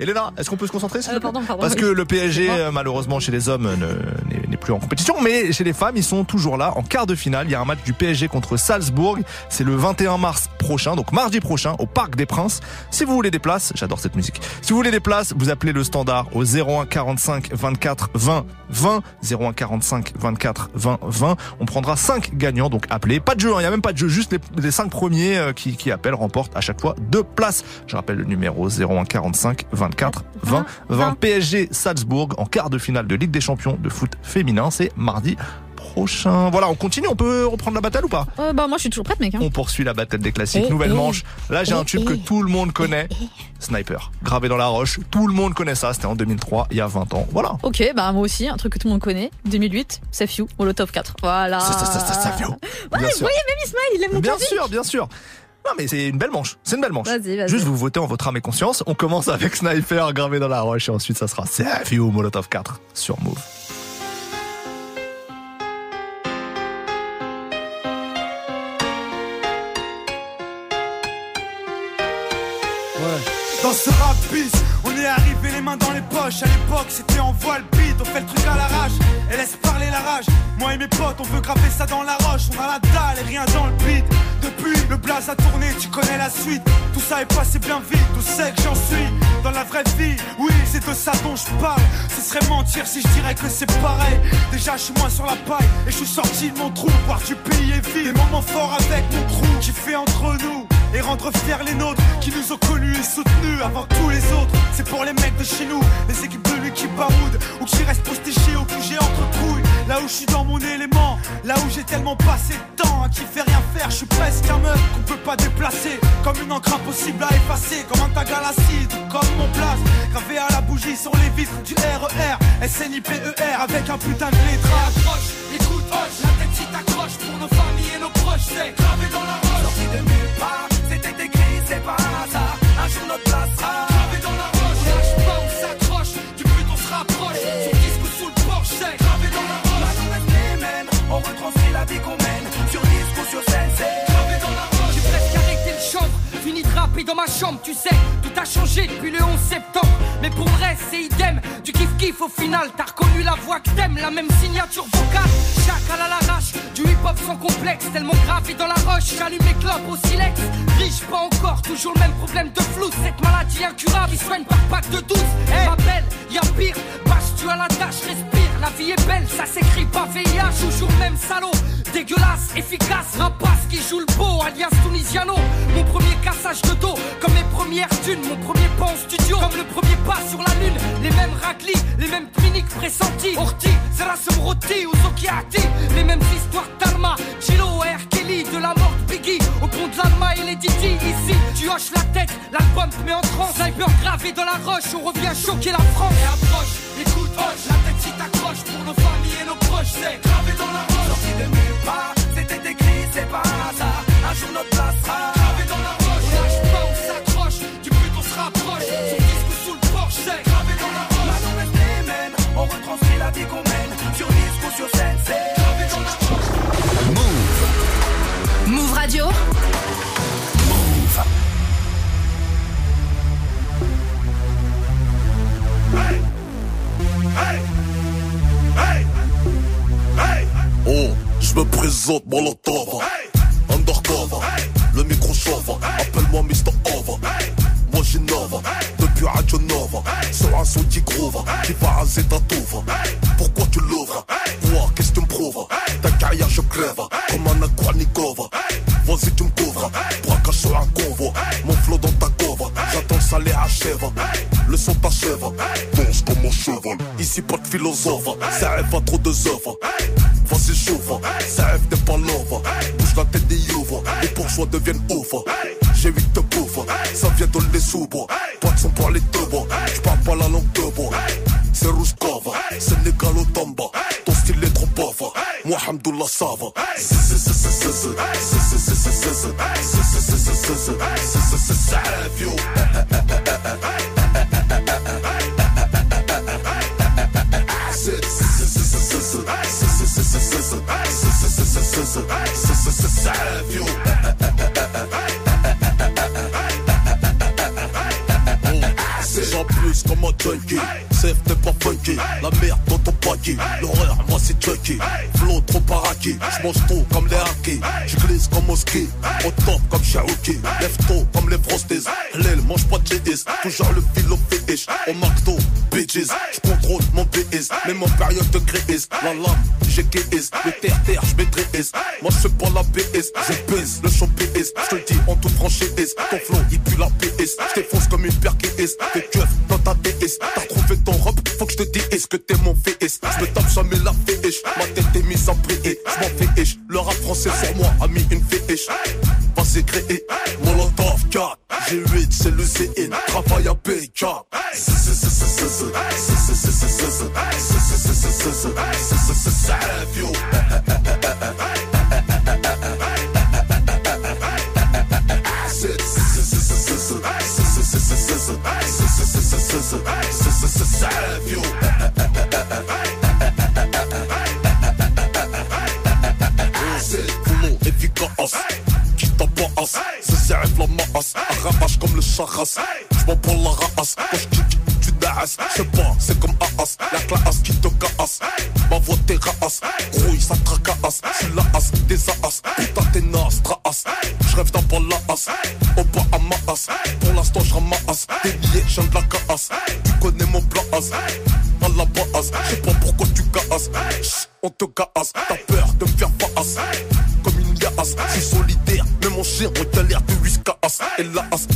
Elena, est-ce qu'on peut se concentrer Euh, pardon, pardon, Parce oui. que le PSG, euh, malheureusement chez les hommes, ne- n'est plus en compétition, mais chez les femmes, ils sont toujours là. En quart de finale, il y a un match du PSG contre Salzbourg. C'est le 21 mars prochain, donc mardi prochain, au Parc des Princes. Si vous voulez des places, j'adore cette musique. Si vous voulez des places, vous appelez le standard au 01 45 24 20 20 01 45 24 20 20. On prendra 5 gagnants, donc appelez. Pas de jeu, hein, il n'y a même pas de jeu, juste les, les 5 premiers euh, qui, qui appellent remportent à chaque fois deux places. Je rappelle le numéro 01 45 24 20 20. PSG Salzbourg en quart de finale de Ligue des Champions de foot féminin. C'est mardi prochain. Voilà, on continue, on peut reprendre la bataille ou pas Euh, bah, moi, je suis toujours prête, mec. hein. on poursuit la bataille des classiques. Eh, Nouvelle eh. manche. Là, j'ai un Eh, tube que tout le monde connaît. Sniper. Gravé dans la roche. Tout le monde connaît ça. C'était en 2003, il y a 20 ans. Voilà. Ok, bah moi aussi, un truc que tout le monde connaît. 2008, Safe You, Molotov 4. Voilà. Safe You. Ouais, Bien vous voyez, même Ismaël, il aime mon Bien sûr, bien sûr. Non, mais c'est une belle manche. C'est une belle manche. Vas-y, vas-y. Juste, vous votez en votre âme et conscience. On commence avec Sniper gravé dans la roche et ensuite, ça sera Safe You Molotov 4 sur Move. Dans ce rap on est arrivé les mains dans les poches. À l'époque, c'était en voile beat, on fait le truc à l'arrache et laisse parler la rage. Moi et mes potes, on veut graver ça dans la roche. On a la dalle et rien dans le beat. Depuis, le blaze a tourné, tu connais la suite. Tout ça est passé bien vite, tout sait que j'en suis. Dans la vraie vie, oui, c'est de ça dont je parle. Ce serait mentir si je dirais que c'est pareil. Déjà, je suis moins sur la paille et je suis sorti de mon trou. Voir du pays et vie, des moments forts avec mon crew. Qui fait entre nous et rendre fiers les nôtres qui nous ont connus et soutenus avant tous les autres. C'est pour les mecs de chez nous, les équipes de lui qui baroudent ou qui restent postichés au QG entre couilles. Là où je suis dans mon élément, là où j'ai tellement passé de temps à qui fait rien faire, je suis presque un meuf qu'on peut pas déplacer. Comme une encre impossible à effacer, comme un tag à l'acide ou comme mon place. Gravé à la bougie sur les vitres du RER, SNIPER avec un putain de lettrage. Écoute, hoche, la tête t'accroche pour nos familles et nos proches, c'est gravé dans la roche. C'était écrit, c'est pas hasard. Un jour notre place sera dans ma chambre, tu sais, tout a changé depuis le 11 septembre. Mais pour le reste, c'est idem. Tu kiff kiff au final, t'as reconnu la voix que t'aimes, la même signature vocale. Chaque à l'arrache, du hip hop sans complexe, tellement grave et dans la roche. J'allume les clopes au silex. Riche, pas encore, toujours le même problème de flou. Cette maladie incurable, il soigne par pack de 12. Eh, ma belle, y'a pire, bâche, tu as la tâche, respire. La vie est belle, ça s'écrit pas VIH, toujours même salaud. Dégueulasse, efficace, rapace qui joue le beau, alias Tunisiano. Mon premier cassage de dos, comme mes premières thunes. Mon premier pas en studio, comme le premier pas sur la lune. Les mêmes raclis, les mêmes cliniques pressentis. Orti, Zerasum Roti ou Zokiati. Les mêmes histoires d'Alma, Chilo R. Kelly. De la mort de Biggie, au pont de l'Alma et les Didi. Ici, tu hoches la tête, l'album te met en transe. Sniper gravé dans la roche, on revient choquer la France. Et approche, écoute, hoche, la tête si t'accroche pour nos familles C'est gravé dans la roche. Sorti de nulle part, c'était écrit, c'est pas un hasard. Un jour notre place sera gravé dans la roche. On lâche pas, on s'accroche, du but on se rapproche. Son disque sous le porche, c'est gravé dans la roche. Maintenant reste les mêmes, on retranscrit la vie qu'on mène. Sur disque ou sur scène, c'est gravé dans la roche. Move Radio. Oh, je me présente Molotov. Undercover. Le micro chauffe Appelle-moi Mr. Over. Moi j'innove Depuis Radio Nova. Sur un son qui groove Qui va raser ta touve Pourquoi tu l'ouvres? Qu'est-ce que tu me prouves? Ta carrière je crève. Comme un Aquanikova Vas-y tu me couvres. Braquage sur un convoi Mon flow dans ta cover J'attends le salaire achève. Le son t'achève. Danse comme mon cheval. Ici pas de philosophe. Ça rêve à trop de œuvres. Vas-y chauffe, ça rêve des pas love Bouge la tête des youves, les bourgeois deviennent ouf J'ai huit de bouffe, ça vient de les sous Pas de son pour les deux je parle pas la langue de bois C'est rouge cove, Sénégal au tamba Ton style est trop pauvre, moi Hamdoullah ça comme un junkie. Safe t'es pas funky. La merde dans ton paquet L'horreur moi c'est Chucky Flow trop paraqué J'mange trop comme les hackers J'glisse comme au ski. Au top comme Cherokee Lève tôt comme les frosties. L'aile mange pas de GS Toujours le filo fétiche. Au McDo Bitches. J'contrôle mon BS Même en période de crise La lame j'ai KS Le terre-terre j'maîtrise Moi j'fais pas la BS Je baisse le champ PS J'te dis en toute franchise. Ton flow il pue la PS J't'effonce comme une paire KS T'es keuf dans ta DS T'as trouvé ton robe Faut que j'te dise est-ce que t'es mon VS J'me tape jamais la féiche Ma tête est mise en prier J'm'en féiche Le rap français sur moi a mis une féiche Vas-y créer Molotov 4 G8 c'est le CN Travail à PK Ça La race Quand j'kick tu dasses J'sais pas c'est comme Aas La classe qui te casse Ma voix t'es race Grouille ça tracasse J'suis la as des as Putain t'es naze traas J'rêve d'un bal la as Au bas à ma as Pour l'instant j'ramasse Des billets j'aime de la casse Tu connais mon plan as À la base J'sais pas pourquoi tu casses On te casse T'as peur de me faire face Comme une liasse J'suis solidaire Mais mon chien on galère de whiskas Et la as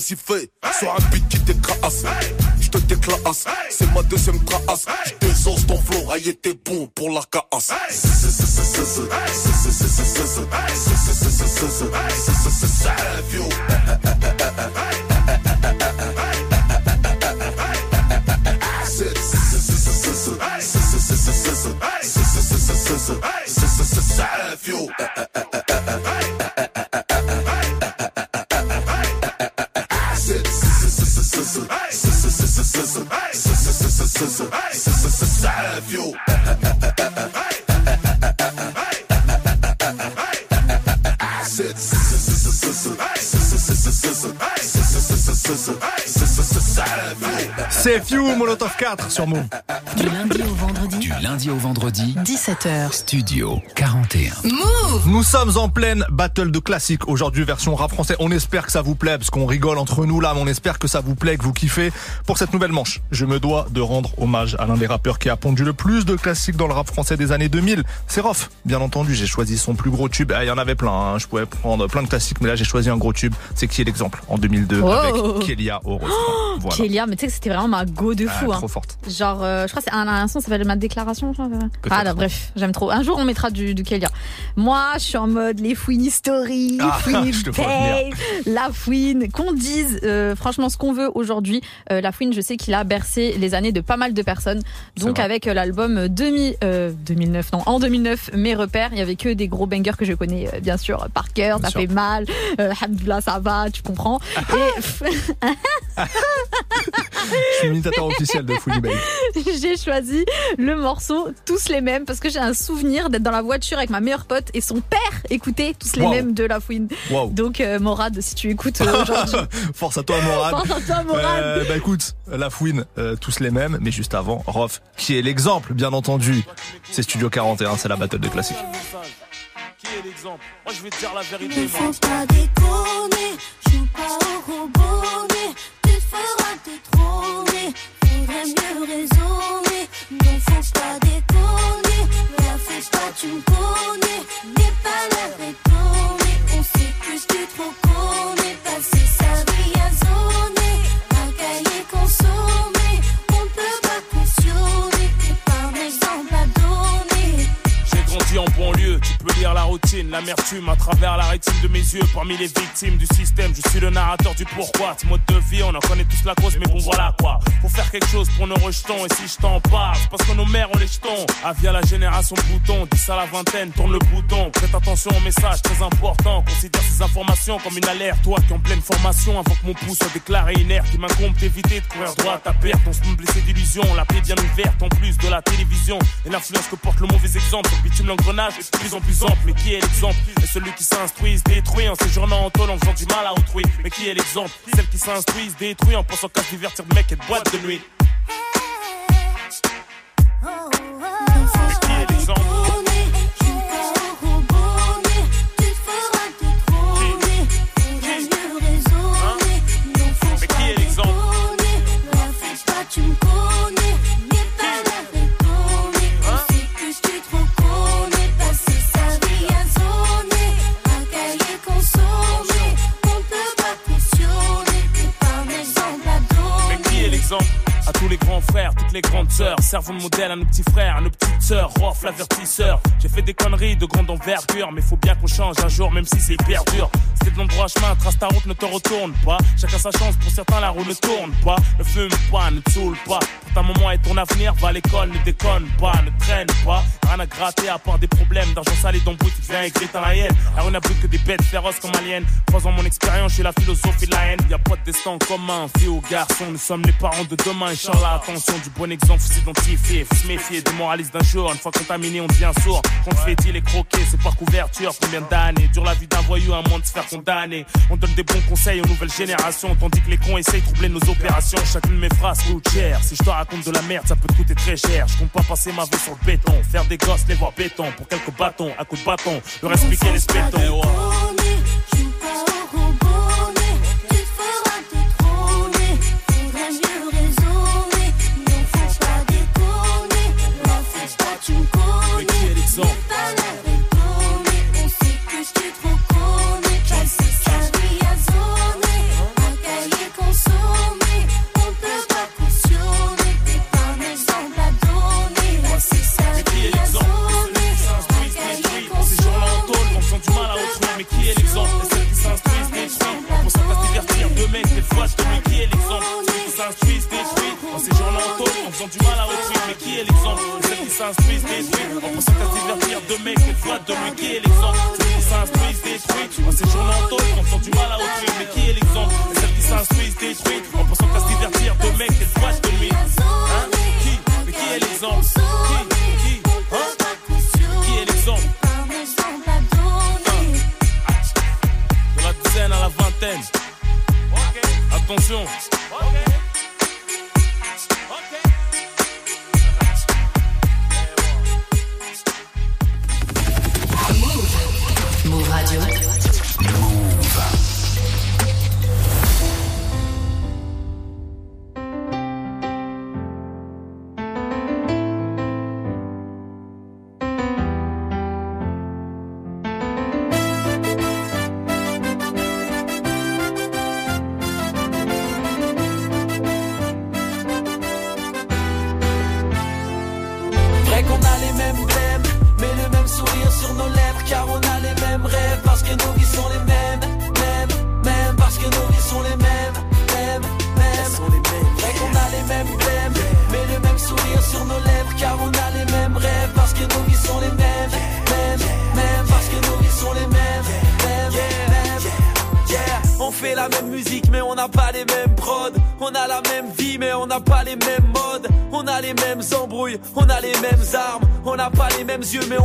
Sois un beat qui t'écrase Je te déclasse C'est ma deuxième trace Je désose ton flow Aïe t'es bon pour la casse C'est Few Molotov 4 sur Move. Du lundi au vendredi. Du lundi au vendredi. 17h. Studio 41. Move Nous sommes en pleine battle de classiques aujourd'hui version rap français. On espère que ça vous plaît parce qu'on rigole entre nous là, mais on espère que ça vous plaît, que vous kiffez. Pour cette nouvelle manche, je me dois de rendre hommage à l'un des rappeurs qui a pondu le plus de classiques dans le rap français des années 2000. C'est Rof. Bien entendu, j'ai choisi son plus gros tube. Ah, Il y en avait plein. hein. Je pouvais prendre plein de classiques, mais là j'ai choisi un gros tube. C'est qui est l'exemple en 2002 Oh. avec Kélia au. Voilà. Kélia, mais tu sais que c'était vraiment ma go de Ah, fou. hein. trop forte. Genre, euh, je crois que c'est un, un son, ça s'appelle ma déclaration. Ah là, bref, j'aime trop. Un jour, on mettra du, du Kélia. Moi, je suis en mode les fouines history, Ah, babe, venir. la fouine, qu'on dise euh, franchement ce qu'on veut aujourd'hui. Euh, la fouine, je sais qu'il a bercé les années de pas mal de personnes. Donc avec euh, l'album 2000, euh, 2009, non, en 2009, Mes repères, il y avait que des gros bangers que je connais bien sûr par cœur, ça sûr. fait mal, Alhamdoulilah, ça va, tu comprends. Et Je suis imitateur officiel de Fouini Baby. j'ai choisi le morceau Tous les mêmes parce que j'ai un souvenir d'être dans la voiture avec ma meilleure pote et son père écoutait Tous les Wow. mêmes de La Fouine. Wow. Donc euh, Morad, si tu écoutes euh, aujourd'hui. Force à toi, Morad. Force à toi, Morad. Euh, bah écoute, la fouine, euh, tous les mêmes, mais juste avant, Rof, qui est l'exemple, bien entendu. C'est Studio 41, c'est la battle de classique. Qui est l'exemple? Moi je vais te dire la vérité. Ne pas déconner, de mes yeux. Parmi les victimes du système, je suis le narrateur du pourquoi. Ce mode de vie, on en connaît tous la cause, mais bon voilà quoi. Faut faire quelque chose pour nos rejetons, et si je t'en parle, parce que nos mères ont les jetons. Avis à la génération bouton, 10 à la vingtaine, tourne le bouton. Prête attention au message très important, considère ces informations comme une alerte. Toi qui en pleine formation, avant que mon pouce soit déclaré inerte, il m'incombe d'éviter de courir droit à perte. On se blessé d'illusions, la paix bien ouverte en plus de la télévision. Et l'influence que porte le mauvais exemple, le bitume l'engrenage plus en plus ample. Mais qui est l'exemple? Et celui qui s'instruit, se détruit en séjournant en tôle en faisant du mal à autrui. Mais qui est l'exemple? Celle qui s'instruit, se détruit en pensant qu'à divertir de mecs et de boîtes de nuit. a tous les grands frères, toutes les grandes sœurs, servons de modèle à nos petits frères, à nos petites sœurs, Rof, l'avertisseur. J'ai fait des conneries de grande envergure, mais faut bien qu'on change un jour, même si c'est hyper dur. C'était de l'endroit chemin, trace ta route, ne te retourne pas. Chacun sa chance, pour certains la roue ne tourne pas. Ne fume pas, ne te saoule pas. Pour ta maman et ton avenir, va à l'école, ne déconne pas, ne traîne pas. Rien à gratter à part des problèmes d'argent sale et d'embrouille, tu viens écrire la haine. La rue n'a plus que des bêtes féroces comme aliens. Croisant mon expérience, j'ai la philosophie de la haine. Y a pas de destin commun, fille ou garçon, nous sommes les parents de demain. Inch'Allah, attention, du bon exemple, faut s'identifier, faut se méfier des moralistes d'un jour. Une fois contaminé, on devient sourd. Quand on fait dit les croquer, c'est par couverture. Combien d'années dure la vie d'un voyou à moins de se faire condamner On donne des bons conseils aux nouvelles générations, tandis que les cons essayent de troubler nos opérations. Chacune de mes phrases coûte cher. Si je te raconte de la merde, ça peut te coûter très cher. Je compte pas passer ma vie sur le béton, faire des gosses, les voir béton pour quelques bâtons, à coups de bâton, leur expliquer les spétons. S'instruisent, détruisent, en pensant qu'à divertir de mecs, des fois de lui. Qui est l'exemple? Ceux qui s'instruisent, détruisent, en jours-là en tôle, en faisant du mal à autrui. Mais qui est l'exemple? Et celles qui s'instruisent, détruisent, yeux mais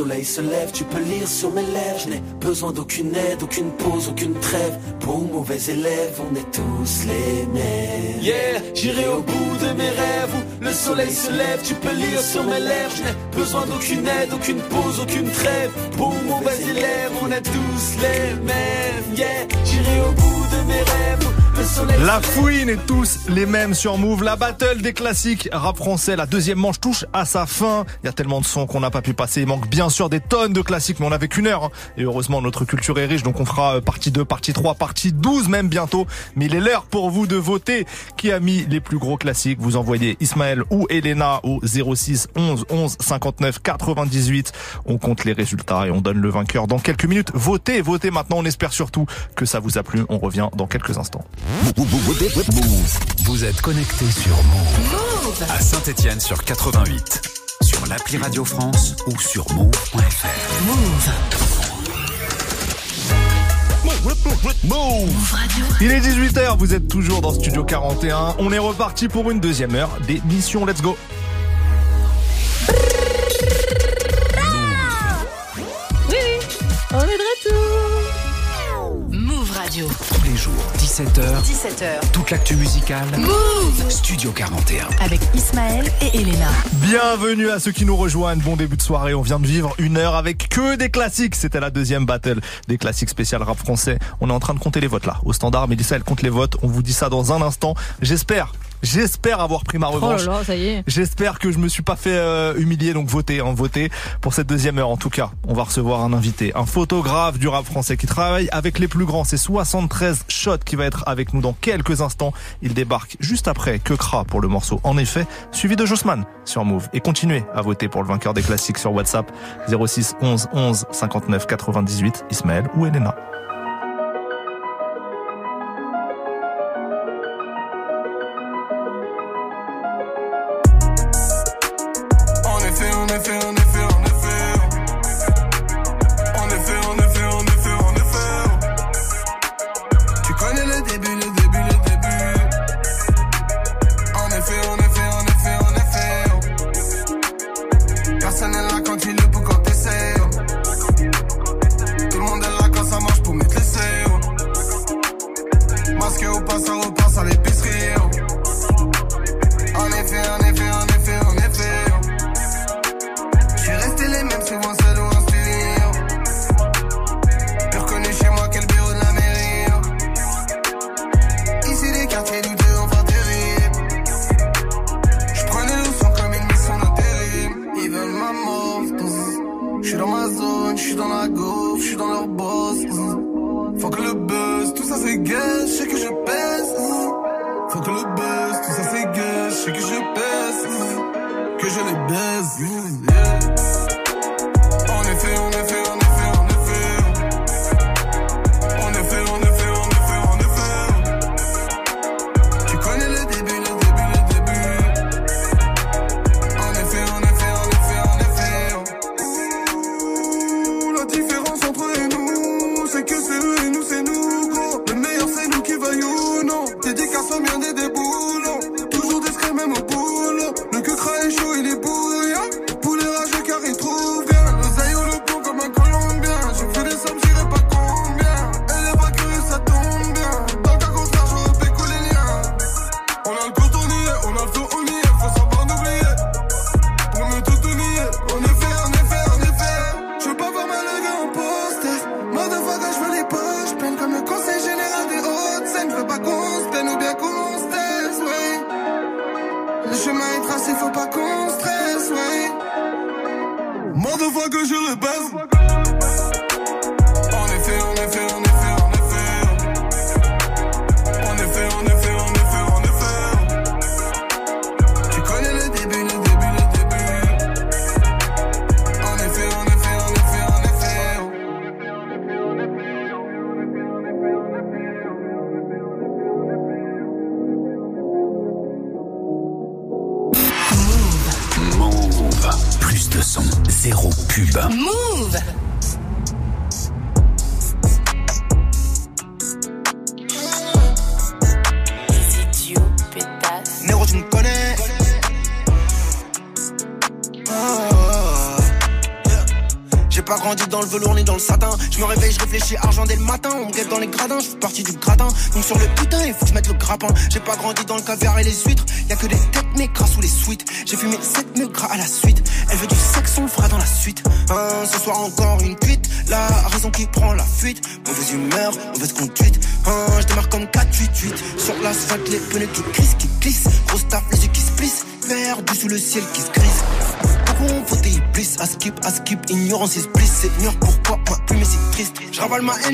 soleil se lève, tu peux lire sur mes lèvres. Je n'ai besoin d'aucune aide, aucune pause, aucune trêve. Bon mauvais élève, on est tous les mêmes. Yeah, j'irai au bout de mes rêves le soleil se lève, tu peux lire sur mes lèvres. Je n'ai besoin d'aucune aide, aucune pause, aucune trêve. Bon mauvais élève, on est tous les mêmes. Yeah, j'irai au bout de mes rêves La fouine et tous les mêmes sur Move. La battle des classiques rap français. La deuxième manche touche à sa fin. Il y a tellement de sons qu'on n'a pas pu passer. Il manque bien sûr des tonnes de classiques, mais on avait qu'une heure. hein. Et heureusement, notre culture est riche. Donc on fera euh, partie 2, partie 3, partie 12 même bientôt. Mais il est l'heure pour vous de voter. Qui a mis les plus gros classiques? Vous envoyez Ismaël ou Elena au 06 11 11 59 98. On compte les résultats et on donne le vainqueur dans quelques minutes. Votez, votez maintenant. On espère surtout que ça vous a plu. On revient dans quelques instants. Vous êtes connecté sur Move. À Saint-Étienne sur 88, sur l'appli Radio France ou sur move.fr. Move. Il est 18h, vous êtes toujours dans Studio 41. On est reparti pour une deuxième heure d'émission. Let's go. Oui, oui, on est de retour. Radio. Tous les jours, 17h, 17h. toute l'actu musicale. Move Studio 41. Avec Ismaël et Elena. Bienvenue à ceux qui nous rejoignent. Bon début de soirée. On vient de vivre une heure avec que des classiques. C'était la deuxième battle des classiques spécial rap français. On est en train de compter les votes là. Au standard, Mélissa, elle compte les votes. On vous dit ça dans un instant. J'espère. J'espère avoir pris ma Oh là revanche. là, ça y est. J'espère que je me suis pas fait euh, humilier, donc votez, hein, votez pour cette deuxième heure. En tout cas, on va recevoir un invité, un photographe du rap français qui travaille avec les plus grands. C'est 73 Shot qui va être avec nous dans quelques instants. Il débarque juste après que Kra pour le morceau. En effet, suivi de Jossman sur Move. Et continuez à voter pour le vainqueur des classiques sur WhatsApp 06 11 11 59 98 Ismaël ou Elena.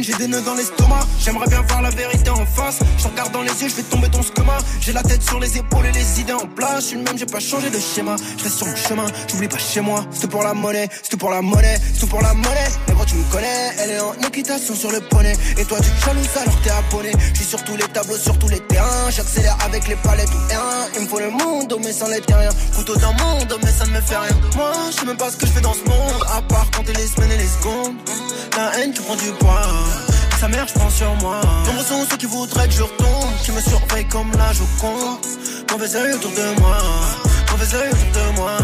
J'ai des nœuds dans l'estomac. J'aimerais bien voir la vérité en face. Je regarde dans les yeux, je vais tomber ton schéma. J'ai la tête sur les épaules et les idées en place. Je suis le même, j'ai pas changé de schéma. Je reste sur mon chemin, j'oublie pas chez moi. C'est tout pour la monnaie, c'est tout pour la monnaie, c'est tout pour la monnaie. Mais gros, tu me connais, elle est en équitation sur le poney. Et toi, tu te jalouses alors t'es abonné. Je suis sur tous les tableaux, sur tous les terrains. J'accélère avec les palettes ou un. Il me faut le monde, mais sans les rien. Couteau dans le monde, mais ça ne me fait rien. Moi, je sais même pas ce que je fais dans ce monde. À part compter les semaines et les secondes. La haine, tu prends du poids. Sa mère, je prends sur moi. Nombreux sont ceux qui voudraient que je retombe. Qui me surveillent comme la Joconde. Mauvais œil autour de moi. Mauvais œil autour de moi.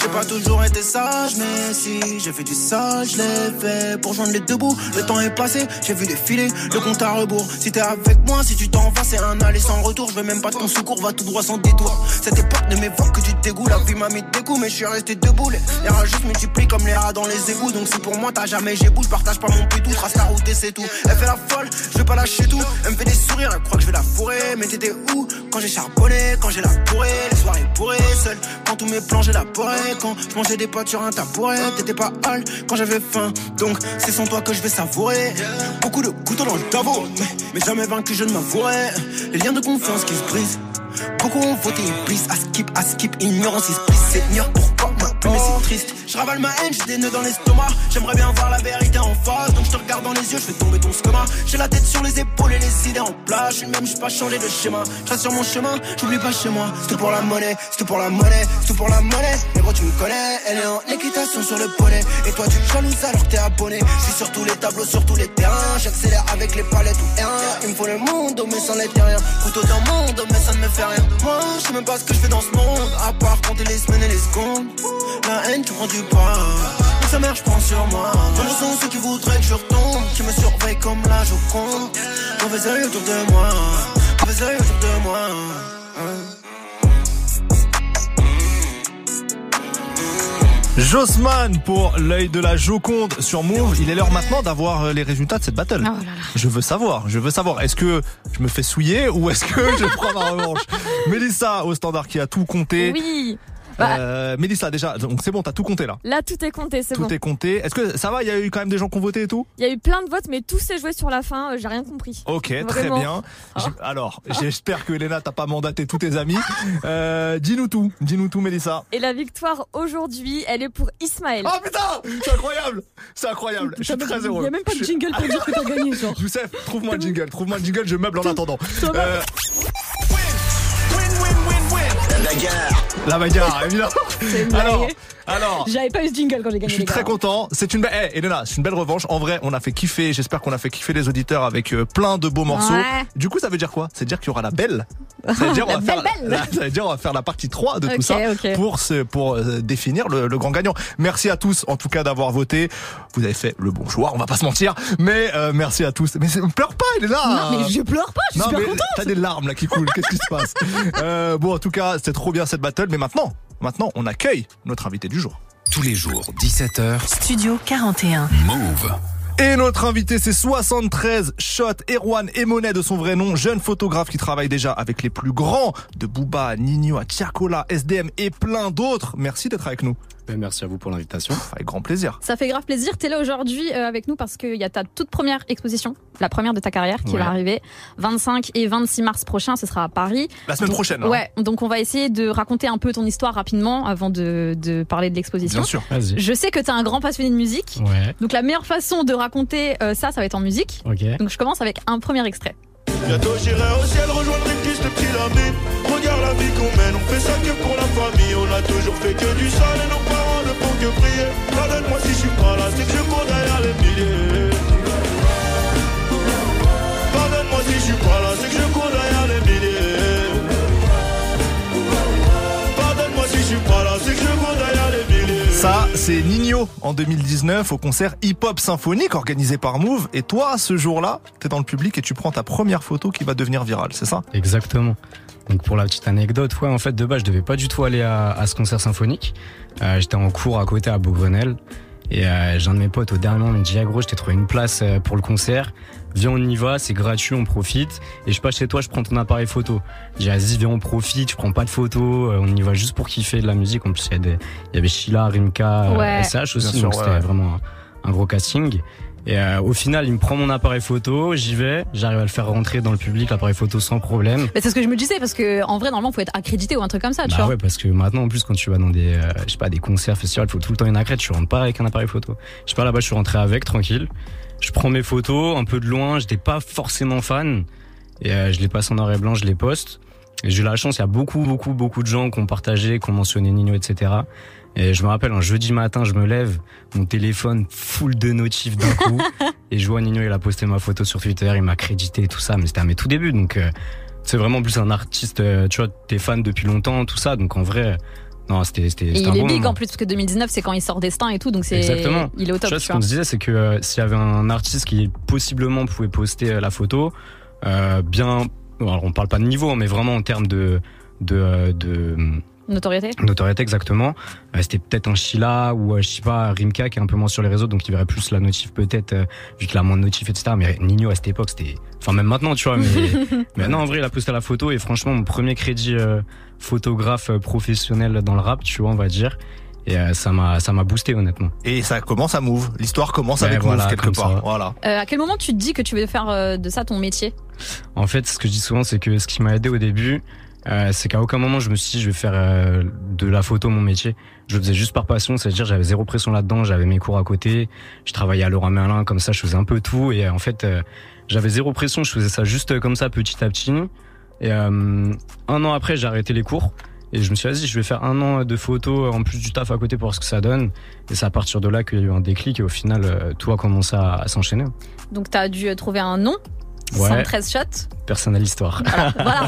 J'ai pas toujours été sage, mais si j'ai fait du sage, je l'ai fait pour joindre les deux bouts. Le temps est passé, j'ai vu défiler le compte à rebours. Si t'es avec moi, si tu t'en vas, c'est un aller sans retour. Je veux même pas de ton secours, va tout droit sans détour. Cette époque ne m'évoque que du dégoût. La vie m'a mis des coups, mais je suis resté debout. Les, les rats juste multiplient comme les rats dans les égouts. Donc si pour moi t'as jamais j'ai bout, je partage pas mon pétou. Trace la route et c'est tout. Elle fait la folle, je vais pas lâcher tout. Elle me fait des sourires, elle croit que je vais la fourrer. Mais t'étais où quand j'ai charbonné, quand j'ai la bourrée, les soirées bourrées, seul. Quand tous mes plans j'ai la porée, quand je mangeais des pâtes sur un tabouret, t'étais pas hal quand j'avais faim. Donc c'est sans toi que je vais savourer. Beaucoup de couteaux dans le caveau, mais, mais jamais vaincu je ne m'avouerai. Les liens de confiance qui se brisent. Beaucoup ont voté iblis, à skip, à skip, ignorance, esprit, seigneur, pourquoi ma plume Je ravale ma haine, j'ai des nœuds dans l'estomac. J'aimerais bien voir la vérité en face, donc je te regarde dans les yeux, je fais tomber ton schéma. J'ai la tête sur les épaules et les idées en place, je même, j'ai pas changé de schéma. Je sur mon chemin, j'oublie pas chez moi. C'est tout pour la monnaie, c'est tout pour la monnaie, c'est tout pour la monnaie. Mais gros tu me connais, elle est en équitation sur le poney. Et toi tu jalouses alors t'es abonné. Je suis sur tous les tableaux, sur tous les terrains. J'accélère avec les palettes ou rien Il me faut le monde, oh, mais sans les rien Couteau dans le monde, mais ça ne me fait rien Moi. Je sais même pas ce que je fais dans ce monde À part compter les semaines et les secondes. La haine tu prends du poids Mais sa mère je prends sur moi Nombreux sont ceux qui voudraient que je retombe Qui me surveillent comme la Joconde Mauvais œil autour de moi Mauvais œil autour de moi Jossman pour l'œil de la Joconde sur Move. Il est l'heure maintenant d'avoir euh, les résultats de cette battle. Oh Je veux savoir, je veux savoir. Est-ce que je me fais souiller ou est-ce que je prends ma revanche? Mélissa au standard qui a tout compté. Oui. Bah. Euh, Mélissa, déjà, donc c'est bon, t'as tout compté là. Là, tout est compté, c'est Tout bon. est compté. Est-ce que ça va? Il y a eu quand même des gens qui ont voté et tout? Il y a eu plein de votes, mais tout s'est joué sur la fin. euh, J'ai rien compris. Ok, très bien. J'ai- Alors, j'espère que Elena t'as pas mandaté tous tes amis. Euh, dis-nous tout, dis-nous tout, Mélissa. Et la victoire aujourd'hui, elle est pour Ismaël. Oh putain C'est incroyable C'est incroyable. Je suis très heureux. Il y a même pas de jingle pour dire que t'as gagné, genre. Youssef, trouve-moi un jingle, trouve-moi un jingle, je meuble en attendant. Euh, la bagarre, évidemment. Alors. Alors. J'avais pas eu ce jingle quand j'ai gagné. Je suis très content. C'est une belle, eh, Elena, c'est une belle revanche. En vrai, on a fait kiffer. J'espère qu'on a fait kiffer les auditeurs avec euh, plein de beaux morceaux. Ouais. Du coup, ça veut dire quoi? Veut dire qu'il y aura la belle. Ça veut dire, on va faire, belle, belle. la- ça veut dire on va faire la partie 3 de tout ça pour se, pour euh, définir le, le grand gagnant. Merci à tous, en tout cas, d'avoir voté. Vous avez fait le bon choix, on va pas se mentir. Mais euh, merci à tous. Mais c'est- pleure pas, Elena. Non, mais je pleure pas, je suis Non, super contente. T'as des larmes là qui coulent. Qu'est-ce qui se passe? Euh, Bon, en tout cas, c'était trop bien cette battle. Mais maintenant, maintenant, on accueille notre invité du jour. Tous les jours, 17h, Studio 41. Move. Et notre invité, c'est 73 Shot, Erwan Emonet de son vrai nom, jeune photographe qui travaille déjà avec les plus grands de Booba, Nino, Tiakola, SDM et plein d'autres. Merci d'être avec nous. Merci à vous pour l'invitation. Avec grand plaisir. Ça fait grave plaisir. T'es là aujourd'hui euh, avec nous parce qu'il y a ta toute première exposition, la première de ta carrière qui Ouais. va arriver 25 et 26 mars prochain. Ce sera à Paris. La semaine Donc, prochaine, hein. Ouais. Donc on va essayer de raconter un peu ton histoire rapidement avant de, de parler de l'exposition. Bien sûr. Vas-y. Je sais que t'es un grand passionné de musique. Ouais. Donc la meilleure façon de raconter euh, ça, ça va être en musique. Ok. Donc je commence avec un premier extrait. Bientôt j'irai au ciel rejoindre une piste de pyramide Regarde la vie qu'on mène, on fait ça que pour la famille On a toujours fait que du sale et ne font que prier. Pardonne-moi si je suis pas là, c'est que je cours derrière les milliers Pardonne-moi si je suis pas là, c'est que je cours derrière les milliers Pardonne-moi si je suis pas là, c'est que je cours derrière les milliers Ça, c'est Nino en 2019 au concert Hip Hop Symphonique organisé par Move. Et toi, ce jour-là, t'es dans le public et tu prends ta première photo qui va devenir virale, c'est ça? Exactement. Donc pour la petite anecdote, ouais, en fait de base je devais pas du tout aller à, à ce concert symphonique. Euh, J'étais en cours à côté à Beaugrenelle et euh, j'ai un de mes potes au dernier moment me dit ah gros je t'ai trouvé une place euh, pour le concert. Viens on y va, c'est gratuit, on profite. Et je passe chez toi, je prends ton appareil photo. J'ai dit vas-y viens on profite, je prends pas de photos, on y va juste pour kiffer de la musique. En plus il y, avait Sheila, Rimka, Ouais. SH aussi, Bien donc c'était ouais. vraiment un, un gros casting. Et euh, au final, il me prend mon appareil photo, j'y vais, j'arrive à le faire rentrer dans le public, l'appareil photo sans problème. Mais c'est ce que je me disais parce que en vrai normalement faut être accrédité ou un truc comme ça, tu Bah vois. ouais, parce que maintenant, en plus, quand tu vas dans des, euh, je sais pas, des concerts, festivals, faut tout le temps une accrète, tu rentres pas avec un appareil photo. Je sais pas, là-bas, je suis rentré avec, tranquille. Je prends mes photos, un peu de loin, j'étais pas forcément fan. Et euh, je les passe en noir et blanc, je les poste. Et j'ai eu la chance, il y a beaucoup, beaucoup, beaucoup de gens qui ont partagé, qui ont mentionné Nino, etc. Et je me rappelle, un jeudi matin, je me lève, mon téléphone full de notifs d'un coup. et je vois Nino, il a posté ma photo sur Twitter, il m'a crédité, tout ça. Mais c'était à mes tout débuts, donc euh, c'est vraiment plus un artiste, euh, tu vois, t'es fan depuis longtemps, tout ça. Donc en vrai, non, c'était c'était Et il un est bon big moment. en plus parce que 2019 c'est quand il sort Destin et tout donc c'est Exactement. il est au top. Tu vois, ce qu'on se disait, c'est que euh, s'il y avait un artiste qui possiblement pouvait poster euh, la photo, euh, bien, alors on parle pas de niveau, mais vraiment en termes de de, de Notoriété. notoriété exactement, euh, c'était peut-être un Sheila ou euh, je sais pas Rimka qui est un peu moins sur les réseaux, donc il verrait plus la notif peut-être euh, vu qu'il a moins de notifs etc. Mais Nino à cette époque c'était, enfin même maintenant tu vois, mais mais non en vrai il a posté la photo et franchement mon premier crédit euh, photographe professionnel dans le rap, tu vois on va dire. Et euh, ça m'a ça m'a boosté honnêtement. Et ça commence à Move. L'histoire commence Ouais, avec voilà, Move quelque part. ça. Voilà. Euh, à quel moment tu te dis que tu veux faire euh, de ça ton métier? En fait, ce que je dis souvent, c'est que ce qui m'a aidé au début, euh, c'est qu'à aucun moment je me suis dit je vais faire euh, de la photo mon métier. Je le faisais juste par passion, c'est-à-dire j'avais zéro pression là-dedans, j'avais mes cours à côté, je travaillais à Laurent Merlin, comme ça je faisais un peu tout et euh, en fait j'avais zéro pression, je faisais ça juste comme ça petit à petit. Et un an après j'ai arrêté les cours et je me suis dit je vais faire un an de photo en plus du taf à côté pour voir ce que ça donne. Et c'est à partir de là qu'il y a eu un déclic et au final tout a commencé à, à s'enchaîner. Donc t'as dû euh, trouver un nom. Ouais. 113 shots. Personnelle histoire. Voilà.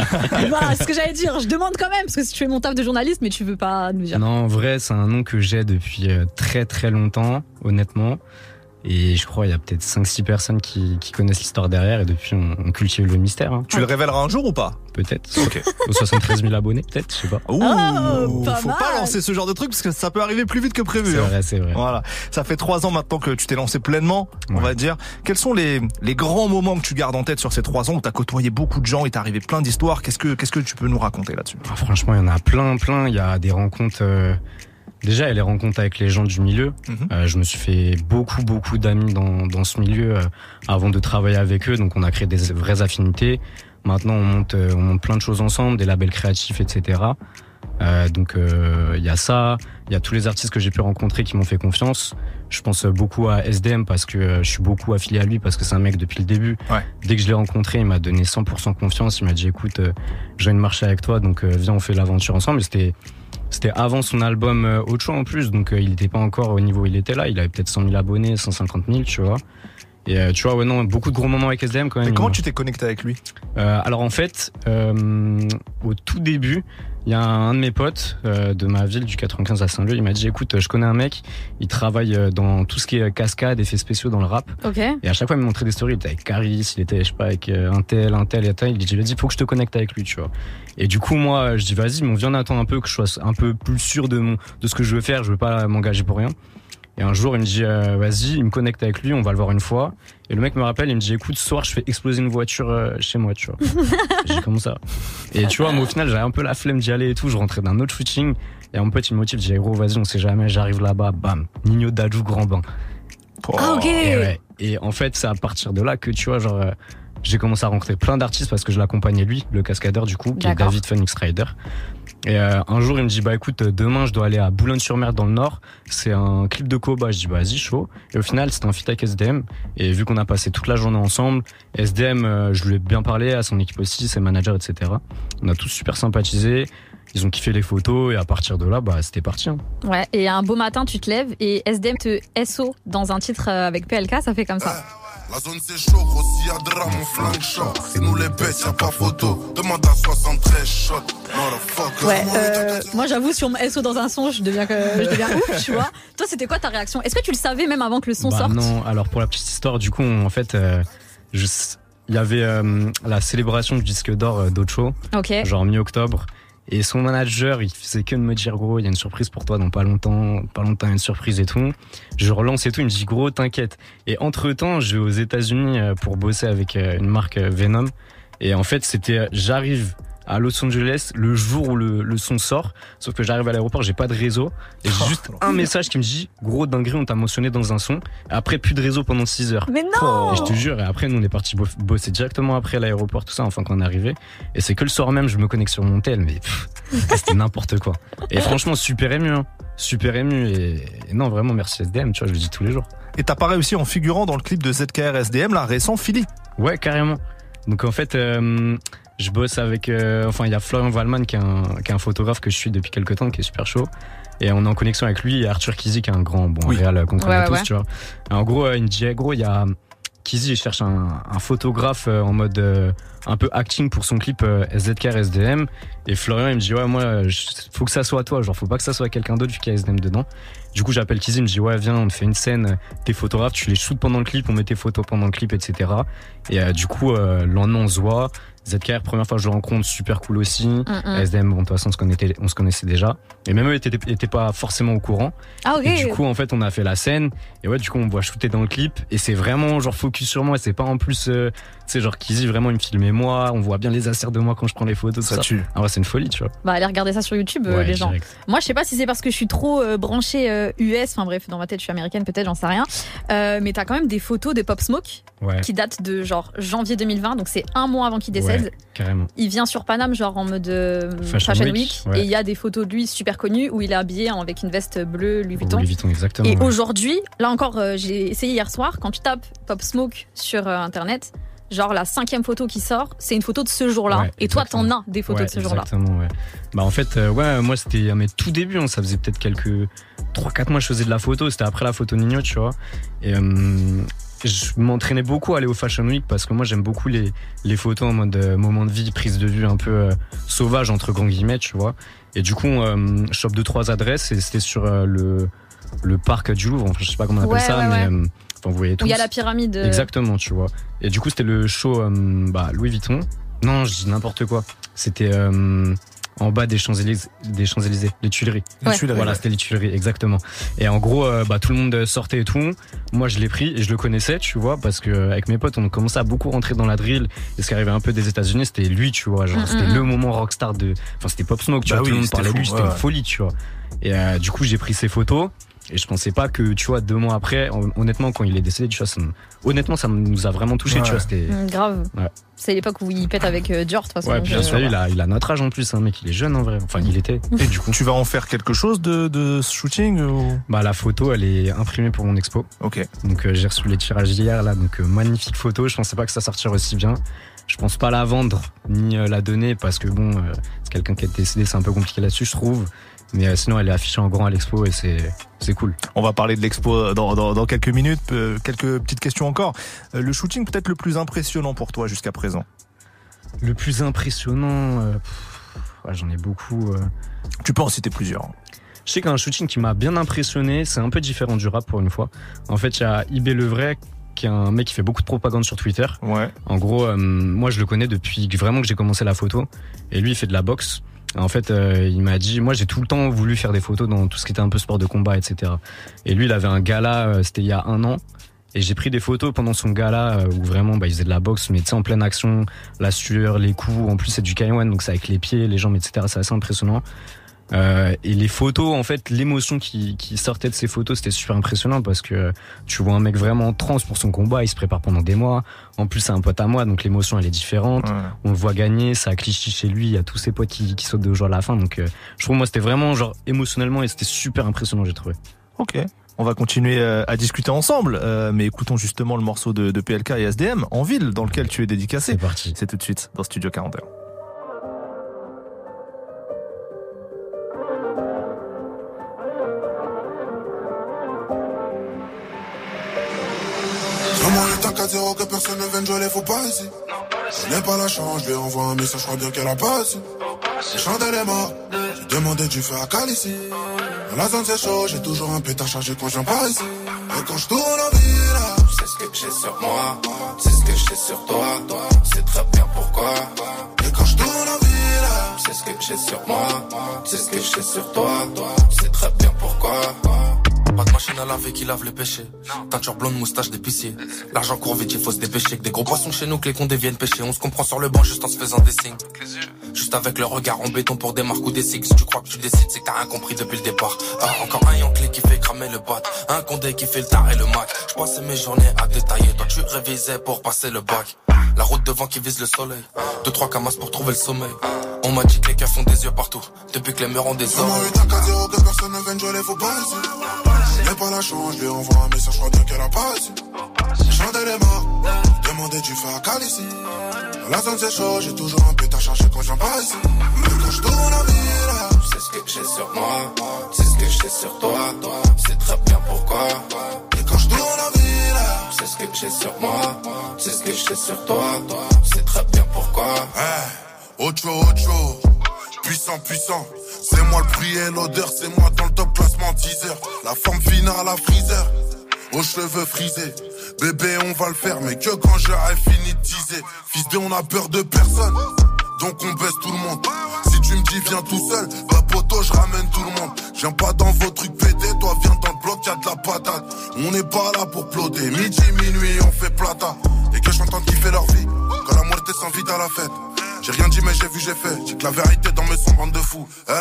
voilà ce que j'allais dire. Je demande quand même parce que si tu fais mon taf de journaliste mais tu veux pas nous dire. Non, en vrai, c'est un nom que j'ai depuis euh, très très longtemps, honnêtement. Et je crois il y a peut-être 5-6 personnes qui, qui connaissent l'histoire derrière et depuis on, on cultive le mystère. hein. Tu le révéleras un jour ou pas? Peut-être. Ok. Aux 73 000 abonnés, peut-être, je sais pas. Ouh, Oh, pas faut mal. pas lancer ce genre de truc parce que ça peut arriver plus vite que prévu. C'est hein. vrai, c'est vrai. Voilà. Ça fait trois ans maintenant que tu t'es lancé pleinement, on Ouais. va dire. Quels sont les, les grands moments que tu gardes en tête sur ces trois ans où t'as côtoyé beaucoup de gens et t'es arrivé plein d'histoires? Qu'est-ce que, qu'est-ce que tu peux nous raconter là-dessus? Ah, franchement, il y en a plein, plein. Il y a des rencontres. euh, Déjà, a les rencontres avec les gens du milieu. Mhm. Euh, je me suis fait beaucoup, beaucoup d'amis dans, dans ce milieu euh, avant de travailler avec eux. Donc, on a créé des vraies affinités. Maintenant, on monte, euh, on monte plein de choses ensemble, des labels créatifs, etc. Euh, donc, euh, il y a ça. Il y a tous les artistes que j'ai pu rencontrer qui m'ont fait confiance. Je pense beaucoup à SDM parce que euh, je suis beaucoup affilié à lui parce que c'est un mec depuis le début. Ouais. Dès que je l'ai rencontré, il m'a donné 100% confiance. Il m'a dit, écoute, euh, je viens de marcher avec toi, donc euh, viens, on fait l'aventure ensemble. Et C'était c'était avant son album euh, Ocho en plus, donc euh, il n'était pas encore au niveau où il était là. Il avait peut-être 100 000 abonnés, 150 000, tu vois. Et euh, tu vois, ouais, non, beaucoup de gros moments avec SDM quand même. Et comment tu t'es connecté avec lui? Euh, alors en fait, euh, au tout début, il y a un de mes potes euh, de ma ville du 95 à Saint-Leu, il m'a dit écoute, je connais un mec, il travaille euh, dans tout ce qui est cascade, effets spéciaux dans le rap. Ok. Et à chaque fois, il me montrait des stories. Il était avec Caris, il était, je sais pas, avec euh, un tel, un tel et un tel. Il dit, vas-y, faut que je te connecte avec lui, tu vois. Et du coup, moi, je dis, vas-y, mais on vient attendre un peu que je sois un peu plus sûr de mon, de ce que je veux faire. Je veux pas m'engager pour rien. Et un jour, il me dit, euh, vas-y, il me connecte avec lui, on va le voir une fois. Et le mec me rappelle, il me dit, écoute, ce soir, je fais exploser une voiture euh, chez moi, tu vois. J'ai dit, comment ça? Et tu vois, moi, au final, j'avais un peu la flemme d'y aller et tout. Je rentrais d'un autre shooting. Et mon pote, il me motive, il dit, gros, vas-y, on sait jamais, j'arrive là-bas, bam, Nino Dadou, grand bain. Ah, ok. Et, ouais. Et en fait, c'est à partir de là que tu vois, genre, euh, j'ai commencé à rencontrer plein d'artistes parce que je l'accompagnais lui, le cascadeur du coup, qui est. David Phoenix Rider. Et euh, un jour, il me dit, bah écoute, demain, je dois aller à Boulogne-sur-Mer dans le Nord. C'est un clip de Koba. Je dis, bah vas-y, chaud. Et au final, c'était un feat avec SDM. Et vu qu'on a passé toute la journée ensemble, SDM, euh, je lui ai bien parlé, à son équipe aussi, ses managers, etc. On a tous super sympathisé. Ils ont kiffé les photos et à partir de là, bah c'était parti. hein. Ouais, et un beau matin, tu te lèves et SDM te SO dans un titre euh, avec PLK, ça fait comme ça. La zone c'est chaud, gros, s'il y a drame, on flingue chaud. C'est nous les bêtes, y'a pas photo. Demande à 73 shots. Motherfucker. Ouais, euh, moi j'avoue, sur mon SO dans un son, je deviens, que- je deviens ouf, tu vois. Toi, c'était quoi ta réaction? Est-ce que tu le savais même avant que le son Bah sorte? Non, alors pour la petite histoire, du coup, on- en fait, euh, je- il y avait euh, la célébration du disque d'or euh, d'Ocho, Ok. genre mi-octobre. Et son manager, il faisait que de me dire, gros, il y a une surprise pour toi dans pas longtemps, pas longtemps, une surprise et tout. Je relance et tout, il me dit, gros, t'inquiète. Et entre temps, je vais aux États-Unis euh, pour bosser avec euh, une marque euh, Venom. Et en fait, c'était, j'arrive à Los Angeles le jour où le, le son sort. Sauf que j'arrive à l'aéroport, j'ai pas de réseau. Et j'ai juste un message qui me dit, gros dinguerie, on t'a mentionné dans un son. Après, plus de réseau pendant 6 heures. Mais non Et je te jure, et après, nous, on est parti bo- bosser directement après l'aéroport, tout ça, enfin, quand on est arrivé. Et c'est que le soir même, je me connecte sur mon tel, mais c'était n'importe quoi. Et franchement, super ému, hein. Super ému. Et, et non, vraiment, merci SDM, tu vois, je le dis tous les jours. Et t'apparais aussi en figurant dans le clip de ZKR SDM, là, récent, Philly? Ouais, carrément. Donc en fait, euh, je bosse avec. euh, enfin, il y a Florian Wallman qui est, un, qui est un photographe que je suis depuis quelques temps, qui est super chaud. Et on est en connexion avec lui et Arthur Kizi qui est un grand, bon, Oui. réal qu'on connaît Ouais, tous, ouais. tu vois. Et en gros, euh, il me dit, eh, gros, il y a. Kizi, il cherche un, un photographe euh, en mode euh, un peu acting pour son clip euh, SZKR SDM. Et Florian, il me dit, ouais, moi, je- faut que ça soit toi. Genre, faut pas que ça soit quelqu'un d'autre vu qu'il y a SDM dedans. Du coup, j'appelle Kizi, il me dit, ouais, viens, on te fait une scène. T'es photographe, tu les shoots pendant le clip, on met tes photos pendant le clip, etc. Et euh, du coup, euh, le lendemain, on se voit. ZKR, première fois que je le rencontre, super cool aussi. Mm, SDM, bon, de toute façon, on se connaissait, on se connaissait déjà. Et même eux étaient, étaient pas forcément au courant. Ah, ok. Et du coup, en fait, on a fait la scène. Et ouais, du coup, on me voit shooter dans le clip. Et c'est vraiment, genre, focus sur moi. C'est pas en plus, euh, tu sais, genre, Kizzy, vraiment, il me filmait moi. On voit bien les asserts de moi quand je prends les photos. Ça tout tue. Ah ouais, c'est une folie, tu vois. Bah, allez regarder ça sur YouTube, euh, Ouais, les gens. direct. Moi, je sais pas si c'est parce que je suis trop euh, branchée euh, US, enfin bref, dans ma tête, je suis américaine, peut-être, j'en sais rien. Euh, mais t'as quand même des photos de Pop Smoke Ouais. qui datent de genre janvier 2020, donc c'est un mois avant qu'il décède. Carrément. Il vient sur Paname, genre en mode euh, Fashion Fashion, Week, et il y a des photos de lui super connues où il est habillé avec une veste bleue Louis Vuitton. Louis Vuitton, exactement. Et aujourd'hui, là encore, euh, j'ai essayé hier soir, quand tu tapes Pop Smoke sur euh, internet, genre la cinquième photo qui sort, c'est une photo de ce jour-là. Ouais, et toi, t'en as des photos Ouais, de ce jour-là. Exactement, ouais. Bah en fait, euh, ouais, moi c'était à mes tout débuts, hein, ça faisait peut-être quelques 3-4 mois que je faisais de la photo, c'était après la photo Nino, tu vois. Et euh, je m'entraînais beaucoup à aller au Fashion Week parce que moi j'aime beaucoup les, les photos en mode euh, moment de vie, prise de vue un peu euh, sauvage entre grands guillemets, tu vois. Et du coup, euh, je chope deux trois adresses et c'était sur euh, le le parc du Louvre, enfin je sais pas comment on appelle Ouais, ça, ouais, mais ouais. euh, Enfin, vous voyez Où il y a la pyramide. euh, Exactement, tu vois. Et du coup, c'était le show euh, bah, Louis Vuitton. Non, je dis n'importe quoi. C'était euh, en bas des Champs-Élysées, des Champs-Élysées, les Tuileries. Les Ouais. Tuileries, Voilà, c'était les Tuileries, exactement. Et en gros, euh, bah, tout le monde sortait et tout. Moi, je l'ai pris et je le connaissais, tu vois, parce que avec mes potes, on commençait à beaucoup rentrer dans la drill. Et ce qui arrivait un peu des États-Unis, c'était lui, tu vois. Genre, Mm, c'était mm, le mm. moment rockstar de. Enfin, c'était Pop Smoke, tu Bah vois. oui, tout le monde c'était parlait de lui, c'était ouais, une folie, tu vois. Et euh, du coup, j'ai pris ses photos. Et je pensais pas que, tu vois, deux mois après, hon- honnêtement, quand il est décédé, tu vois, ça honnêtement, ça nous a vraiment touché, Ouais. tu vois. C'était. mm, grave. Ouais. C'est l'époque où il pète avec euh, Dior, de toute façon. Ouais, puis euh, bien sûr, il a, il a notre âge en plus, hein, mec, il est jeune en vrai. Enfin, il était. Et du coup, tu vas en faire quelque chose de, de ce shooting ou... Bah, la photo, elle est imprimée pour mon expo. Ok. Donc, euh, j'ai reçu les tirages hier, là, donc euh, magnifique photo. Je pensais pas que ça sortirait aussi bien. Je pense pas la vendre ni euh, la donner parce que bon, euh, c'est quelqu'un qui est décédé, c'est un peu compliqué là-dessus, je trouve. Mais euh, sinon, elle est affichée en grand à l'expo et c'est c'est cool. On va parler de l'expo dans, dans, dans quelques minutes. Euh, quelques petites questions encore. Euh, le shooting peut-être le plus impressionnant pour toi jusqu'à présent? Le plus impressionnant, euh, ouais, j'en ai beaucoup. euh. Tu peux en citer plusieurs. Je sais qu'un shooting qui m'a bien impressionné, c'est un peu différent du rap pour une fois. En fait, il y a IB Le Vrai, qui est un mec qui fait beaucoup de propagande sur Twitter. Ouais. En gros, euh, moi je le connais depuis vraiment que j'ai commencé la photo. Et lui, il fait de la boxe. En fait, euh, il m'a dit, moi j'ai tout le temps voulu faire des photos dans tout ce qui était un peu sport de combat, etc. Et lui, il avait un gala, euh, c'était il y a un an. Et j'ai pris des photos pendant son gala euh, où vraiment bah, il faisait de la boxe, mais tu sais, en pleine action, la sueur, les coups. En plus, c'est du K1, donc c'est avec les pieds, les jambes, etc. C'est assez impressionnant. Euh, et les photos, en fait, l'émotion qui, qui sortait de ces photos, c'était super impressionnant parce que tu vois un mec vraiment en transe pour son combat, il se prépare pendant des mois. En plus, c'est un pote à moi, donc l'émotion elle est différente. On le voit gagner, ça a cliché chez lui, il y a tous ses potes qui, qui sautent de joie à la fin. Donc, euh, je trouve moi c'était vraiment genre émotionnellement et c'était super impressionnant, j'ai trouvé. Ok. On va continuer euh, à discuter ensemble, euh, mais écoutons justement le morceau de, de PLK et SDM en ville dans lequel tu es dédicacé. C'est parti. C'est tout de suite dans Studio 41. Le temps qu'à zéro que personne ne vienne jouer les faux pas ici. Je n'ai pas la chance, je lui envoie un message, je crois bien qu'elle a passé. J'ai chanté les morts, j'ai demandé du feu à Cal ici. Dans la zone c'est chaud, j'ai toujours un pétard chargé quand je viens pas ici. Et quand je tourne en ville, C'est ce que j'ai sur moi, c'est ce que j'ai sur toi, c'est très bien pourquoi. Et quand je tourne en ville, c'est ce que j'ai sur moi, c'est ce que j'ai sur toi, c'est très bien pourquoi. Pas de machine à laver qui lave les péchés. Teinture blonde, moustache d'épicier. L'argent court vite, il faut se dépêcher. Que des gros poissons chez nous, que les cons deviennent pêcher. On se comprend sur le banc juste en se faisant des signes. Juste avec le regard en béton pour des marques ou des six. Si tu crois que tu décides, c'est que t'as rien compris depuis le départ. Ah, encore un Yankee qui fait cramer le bat. Un condé qui fait le tar et le mac. Je passais mes journées à détailler. Toi, tu révisais pour passer le bac. La route devant qui vise le soleil. Deux, trois camas pour trouver le sommeil. On m'a dit que les keufs ont des yeux partout. Depuis que les murs ont des qu'à zéro que personne ne jouer les faux pas la chance, je lui envoie un message, je crois bien qu'elle a passé. Chanté les morts, demandé du feu à Cal ici. Dans la zone c'est chaud, j'ai toujours un pétard chargé quand je viens pas ici. Et quand je tourne en ville, C'est ce que j'ai sur moi, c'est ce que j'ai sur toi, c'est très bien pourquoi? Et quand je tourne c'est ce que j'ai sur moi, c'est ce que j'ai sur toi, c'est très bien pourquoi. Ocho, ocho, puissant, puissant. C'est moi le prix et l'odeur, c'est moi dans le top classement 10 heures. La forme finale à freezer, aux cheveux frisés. Bébé, on va le faire, mais que quand j'aurai fini de teaser. Fils de, on a peur de personne, donc on baisse tout le monde. Si tu me dis viens tout seul, bah poto, je ramène tout le monde. Viens pas dans vos trucs pétés, toi viens dans le bloc, y'a de la patate. On n'est pas là pour ploter, midi, minuit, on fait plata. Et que je m'entende kiffer leur vie, quand la moitié s'invite à la fête. J'ai rien dit mais j'ai vu j'ai fait. J'ai que la vérité dans mes sons bande de fous. Eh,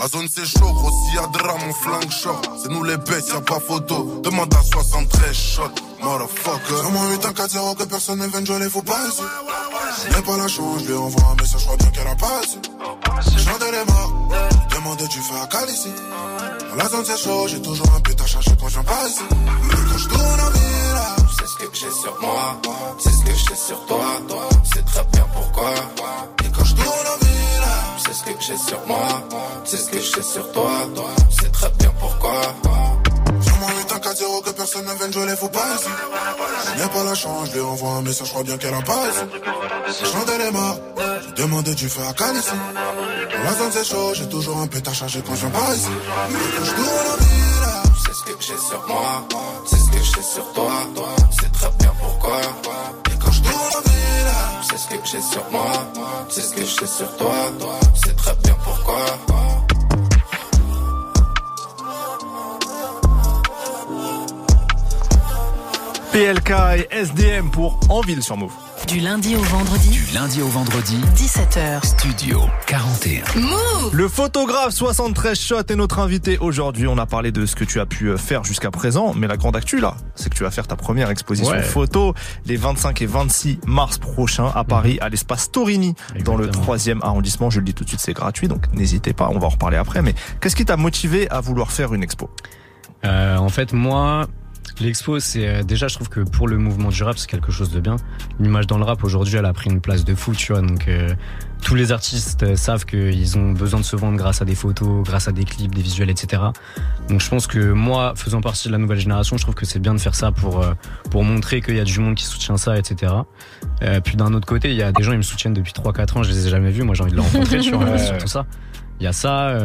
La zone c'est chaud. Gros s'il y a drame mon flingue short C'est nous les bêtes y'a pas photo. Demande à 73 shots Motherfucker. Vraiment 8 1 4 0 que personne ne vienne jouer faux pas ici J'ai pas la chance je lui envoie un message je crois bien qu'elle a passé J'ai chanté les morts Demandé du feu à Cal ici Dans la zone c'est chaud j'ai toujours un pétard chargé quand je viens pas ici Et quand je tourne en ville C'est ce que j'ai sur moi, c'est ce que j'ai sur toi, c'est très bien pourquoi. Et quand je tourne en ville, c'est ce que j'ai sur moi, c'est ce que j'ai sur toi, c'est très bien pourquoi. Sur moi 8 1 4 0 que personne ne vienne jouer les faux pas. Ici Je n'ai pas la chance, je lui envoie un message, je crois bien qu'elle a pas ici J'ai chanté les morts, j'ai demandé du feu à ici Dans la zone c'est chaud, j'ai toujours un pétard chargé quand je viens pas ici. Et quand je tourne en ville C'est ce que j'ai sur moi, c'est ce que j'ai sur toi, c'est très bien pourquoi. Et quand je tourne c'est ce que j'ai sur moi, c'est ce que j'ai sur toi, c'est très bien pourquoi. PLK et SDM pour En Ville sur Move. Du lundi au vendredi. Du lundi au vendredi, 17h. Studio 41. Move Le photographe 73 Shot est notre invité aujourd'hui. On a parlé de ce que tu as pu euh, faire jusqu'à présent, mais la grande actu là, c'est que tu vas faire ta première exposition Ouais. photo les 25 et 26 mars prochains à Paris, à l'espace Torini, dans le 3e arrondissement. Je le dis tout de suite, c'est gratuit, donc n'hésitez pas, on va en reparler après. Mais qu'est-ce qui t'a motivé à vouloir faire une expo? Euh, en fait, moi, l'expo, c'est euh, déjà, je trouve que pour le mouvement du rap, c'est quelque chose de bien. L'image dans le rap aujourd'hui, elle a pris une place de fou, tu vois. Donc, euh, tous les artistes euh, savent qu'ils ont besoin de se vendre grâce à des photos, grâce à des clips, des visuels, etc. Donc, je pense que moi, faisant partie de la nouvelle génération, je trouve que c'est bien de faire ça pour euh, pour montrer qu'il y a du monde qui soutient ça, etc. Euh, puis d'un autre côté, il y a des gens, ils me soutiennent depuis 3-4 ans, je les ai jamais vus. Moi, j'ai envie de les rencontrer. Ouais. C'est surtout ça. Il y a ça.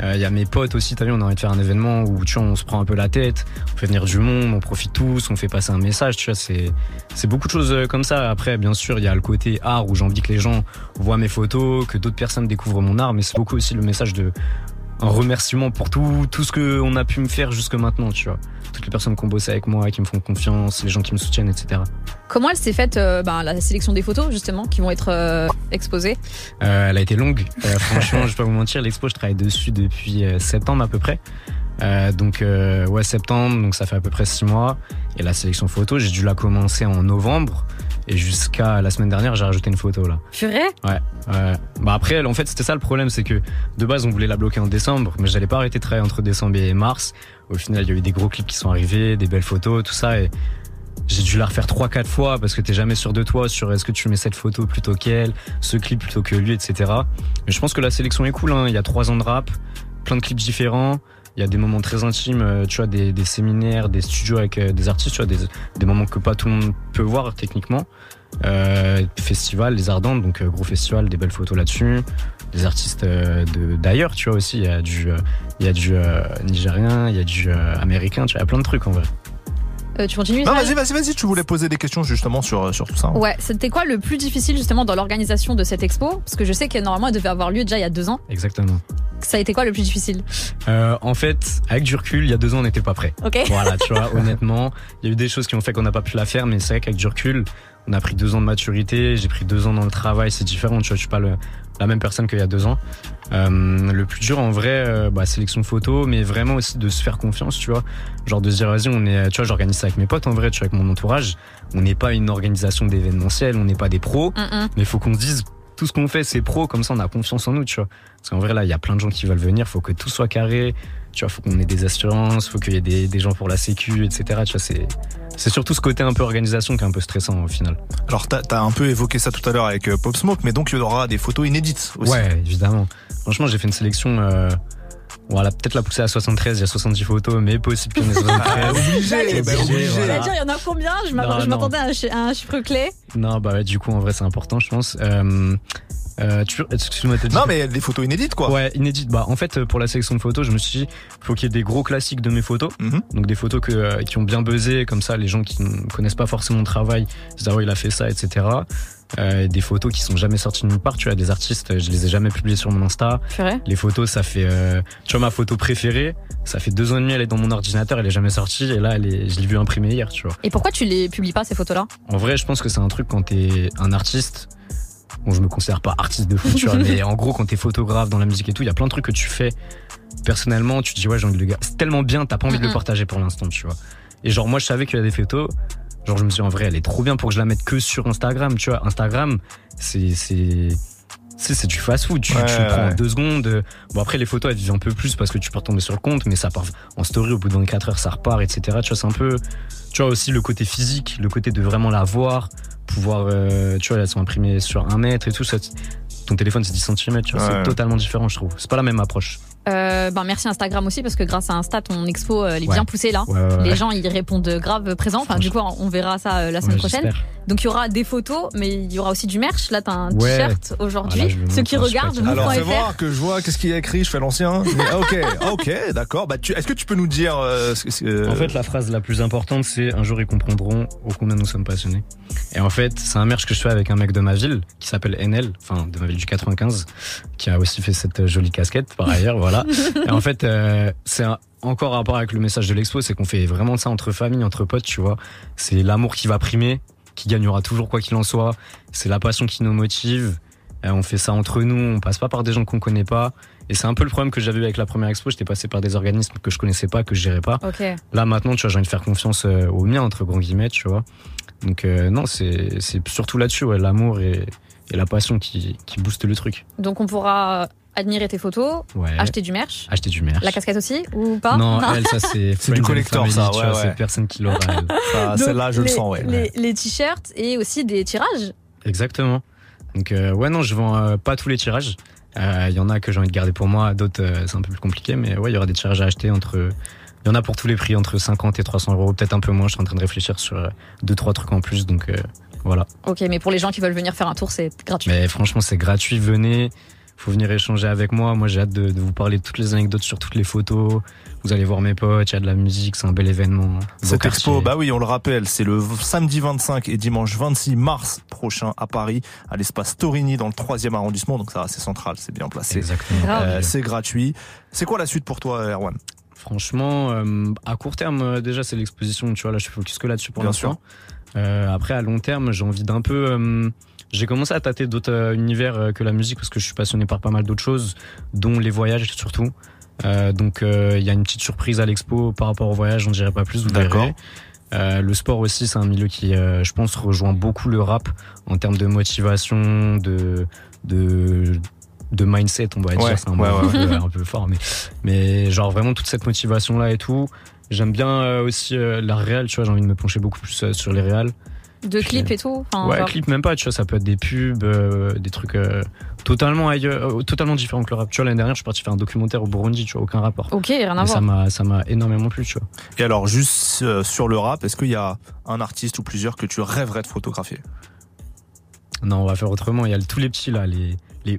Euh, euh, Il y a mes potes aussi, t'as vu, on a envie de faire un événement où tu vois, on se prend un peu la tête, on fait venir du monde, on profite tous, on fait passer un message, tu vois, c'est c'est beaucoup de choses euh, comme ça. Après, bien sûr, il y a le côté art où j'ai envie que les gens voient mes photos, que d'autres personnes découvrent mon art, mais c'est beaucoup aussi le message de un remerciement pour tout tout ce que on a pu me faire jusque maintenant, tu vois. Toutes les personnes qui ont bossé avec moi, qui me font confiance, les gens qui me soutiennent, etc. Comment elle s'est faite euh, ben, la sélection des photos justement qui vont être euh, exposées? Euh, elle a été longue. Franchement, je vais pas vous mentir, l'expo, je travaille dessus depuis septembre à peu près. Donc ouais, septembre, donc ça fait à peu près six mois. Et la sélection photo, j'ai dû la commencer en novembre. Et jusqu'à la semaine dernière, j'ai rajouté une photo là. Purée Ouais. ouais. Bah après, en fait, c'était ça le problème, c'est que de base, on voulait la bloquer en décembre, mais j'allais pas arrêter de travailler entre décembre et mars. Au final, il y a eu des gros clips qui sont arrivés, des belles photos, tout ça, et j'ai dû la refaire trois, quatre fois parce que t'es jamais sûr de toi, sur est-ce que tu mets cette photo plutôt qu'elle, ce clip plutôt que lui, etc. Mais je pense que la sélection est cool. Hein. Il y a trois ans de rap, plein de clips différents. Il y a des moments très intimes, euh, tu vois, des, séminaires, des studios avec euh, des artistes, tu vois, des, moments que pas tout le monde peut voir techniquement. Euh, festival, les Ardentes, donc euh, gros festival, des belles photos là-dessus. Des artistes d'ailleurs, tu vois aussi. Il y a du, il y a du nigérien, il y a du américain, tu vois, il y a plein de trucs en vrai. Euh, Tu continues Non, vas-y, vas-y, vas-y, tu voulais poser des questions justement sur, sur tout ça. hein. Ouais, c'était quoi le plus difficile justement dans l'organisation de cette expo? Parce que je sais que normalement elle devait avoir lieu déjà il y a deux ans. Exactement. Ça a été quoi le plus difficile? Euh, en fait, avec du recul, il y a deux ans, on n'était pas prêt. Ok. Voilà, tu vois, honnêtement, il y a eu des choses qui ont fait qu'on n'a pas pu la faire, mais c'est vrai qu'avec du recul, on a pris deux ans de maturité, j'ai pris deux ans dans le travail, c'est différent, tu vois, je suis pas le- la même personne qu'il y a deux ans. Euh, le plus dur, en vrai, euh, bah, sélection photo, mais vraiment aussi de se faire confiance, tu vois. Genre de se dire, vas-y, on est, tu vois, j'organise ça avec mes potes, en vrai, tu vois, avec mon entourage. On n'est pas une organisation d'événementiel, on n'est pas des pros, Mm-mm. mais il faut qu'on se dise, tout ce qu'on fait, c'est pro, comme ça, on a confiance en nous, tu vois. Parce qu'en vrai, là, il y a plein de gens qui veulent venir, faut que tout soit carré, tu vois, faut qu'on ait des assurances, faut qu'il y ait des, des gens pour la sécu, etc. Tu vois, c'est, c'est surtout ce côté un peu organisation qui est un peu stressant au final. Alors, t'as as un peu évoqué ça tout à l'heure avec euh, Pop Smoke, mais donc il y aura des photos inédites aussi. Ouais, évidemment. Franchement, j'ai fait une sélection, euh, voilà, peut-être la pousser à 73, il y a 70 photos, mais possible qu'il y en ait 73. obligé, bah, obligé. voilà. J'allais dire, il y en a combien? Je m'attendais à un, chi- à un chiffre clé. Non, bah ouais, du coup, en vrai, c'est important, je pense. Euh, euh, tu, excuse-moi, t'as dit Non, mais des photos inédites, quoi. Ouais, inédites. Bah, en fait, pour la sélection de photos, je me suis dit, faut qu'il y ait des gros classiques de mes photos. Mhm. Donc, des photos que, euh, qui ont bien buzzé, comme ça, les gens qui ne connaissent pas forcément mon travail, ils disent, ah ouais, il a fait ça, etc. Euh, des photos qui sont jamais sorties de nulle part. Tu vois, des artistes, je les ai jamais publiées sur mon Insta. Purée. Les photos, ça fait, euh, tu vois, ma photo préférée, ça fait deux ans et demi, elle est dans mon ordinateur, elle est jamais sortie, et là, elle est, je l'ai vue imprimée hier, tu vois. Et pourquoi tu les publies pas ces photos-là? En vrai, je pense que c'est un truc quand t'es un artiste. Bon, je me considère pas artiste de foot, tu vois, mais en gros, quand t'es photographe dans la musique et tout, il y a plein de trucs que tu fais personnellement. Tu te dis, ouais, j'ai envie de le. C'est tellement bien, t'as pas envie de le partager pour l'instant, tu vois. Et genre, moi, je savais qu'il y a des photos. Genre, je me suis dit, en vrai, elle est trop bien pour que je la mette que sur Instagram, tu vois. Instagram, c'est, c'est, c'est, du fast food. Tu, Ouais, tu le prends ouais. deux secondes. Bon, après, les photos, elles vivent un peu plus parce que tu peux retomber sur le compte, mais ça part en story au bout de 24 heures, ça repart, etc. Tu vois, c'est un peu, tu vois, aussi le côté physique, le côté de vraiment la voir, pouvoir, euh, tu vois, elles sont imprimées sur un mètre et tout. Ça, ton téléphone, c'est 10 cm, tu vois, Ouais. c'est totalement différent, je trouve. C'est pas la même approche. Euh, ben merci Instagram aussi parce que grâce à Insta ton expo euh, elle est Ouais. bien poussée là. Ouais, ouais, ouais. Les gens ils répondent grave présent. Enfin du coup on verra ça euh, la semaine Ouais, prochaine. Donc il y aura des photos, mais il y aura aussi du merch. Là, t'as un Ouais. t-shirt aujourd'hui. Ah, Ceux qui regardent, Alors fais voir que je vois qu'est-ce qu'il y a écrit. Je fais l'ancien. Ah, ok, ok, d'accord. Bah, tu- est-ce que tu peux nous dire euh, ce que c'est, euh, En fait, la phrase la plus importante, c'est un jour ils comprendront ô combien nous sommes passionnés. Et en fait, c'est un merch que je fais avec un mec de ma ville qui s'appelle NL, enfin de ma ville du 95, qui a aussi fait cette jolie casquette par ailleurs, voilà. Et en fait, euh, c'est encore un rapport avec le message de l'expo, c'est qu'on fait vraiment ça entre famille, entre potes, tu vois. C'est l'amour qui va primer, qui gagnera toujours quoi qu'il en soit. C'est la passion qui nous motive. On fait ça entre nous, on passe pas par des gens qu'on connaît pas. Et c'est un peu le problème que j'avais eu avec la première expo. J'étais passé par des organismes que je connaissais pas, que je gérais pas. Là maintenant, tu vois, j'ai envie de faire confiance euh, aux miens entre grands guillemets, tu vois. Donc euh, non, c'est surtout là-dessus, ouais, l'amour et, et la passion qui qui booste le truc. Donc on pourra admirer tes photos, Ouais. acheter du merch. Acheter du merch. La casquette aussi ou pas non, elle, ça c'est C'est du collector, family, ça, ouais, ouais. C'est personne qui l'aura. Donc, celle-là, je le les- sens, ouais. Les, les t-shirts et aussi des tirages. Exactement. Donc euh, ouais, non, je vends euh, pas tous les tirages. Euh, Il y en a que j'ai envie de garder pour moi, d'autres euh, c'est un peu plus compliqué, mais ouais, il y aura des tirages à acheter entre. Il y en a pour tous les prix, entre 50 et 300 euros, peut-être un peu moins. Je suis en train de réfléchir sur euh, deux trois trucs en plus, donc euh, voilà. Ok, mais pour les gens qui veulent venir faire un tour, c'est gratuit. Mais franchement, c'est gratuit. Venez. Faut venir échanger avec moi. Moi, j'ai hâte de, de vous parler de toutes les anecdotes sur toutes les photos. Vous allez voir mes potes. Il y a de la musique. C'est un bel événement. Cette Beau expo, bah oui, on le rappelle, c'est le samedi 25 et dimanche 26 mars prochain à Paris, à l'espace Torigny dans le 3e arrondissement. Donc ça, c'est central, c'est bien placé. Exactement. Euh, c'est gratuit. C'est quoi la suite pour toi, Erwan? Franchement, euh, à court terme, euh, déjà, c'est l'exposition. Tu vois, là, je suis focus que là-dessus pour Bien l'instant. Euh, après, à long terme, j'ai envie d'un peu. J'ai commencé à tâter d'autres euh, univers euh, que la musique parce que je suis passionné par pas mal d'autres choses, dont les voyages surtout. Euh, donc, euh, il y a une petite surprise à l'expo par rapport au voyage. On dirait pas plus. Vous D'accord. verrez. Euh, le sport aussi, c'est un milieu qui, euh, je pense, rejoint beaucoup le rap en termes de motivation, de, de, de mindset, on va Ouais, dire. C'est un mot ouais, ouais, un, peu, un peu fort, mais, mais genre vraiment toute cette motivation là et tout. J'aime bien aussi la réal, tu vois. J'ai envie de me pencher beaucoup plus sur les réals. De clips et tout. Enfin, ouais, genre- clip même pas, tu vois. Ça peut être des pubs, euh, des trucs euh, totalement ailleurs, euh, totalement différents que le rap. Tu vois, l'année dernière, je suis parti faire un documentaire au Burundi, tu vois, aucun rapport. Ok, rien à voir. m'a, ça m'a énormément plu, tu vois. Et alors, juste euh, sur le rap, est-ce qu'il y a un artiste ou plusieurs que tu rêverais de photographier? Non, on va faire autrement. Il y a le- tous les petits là, les, les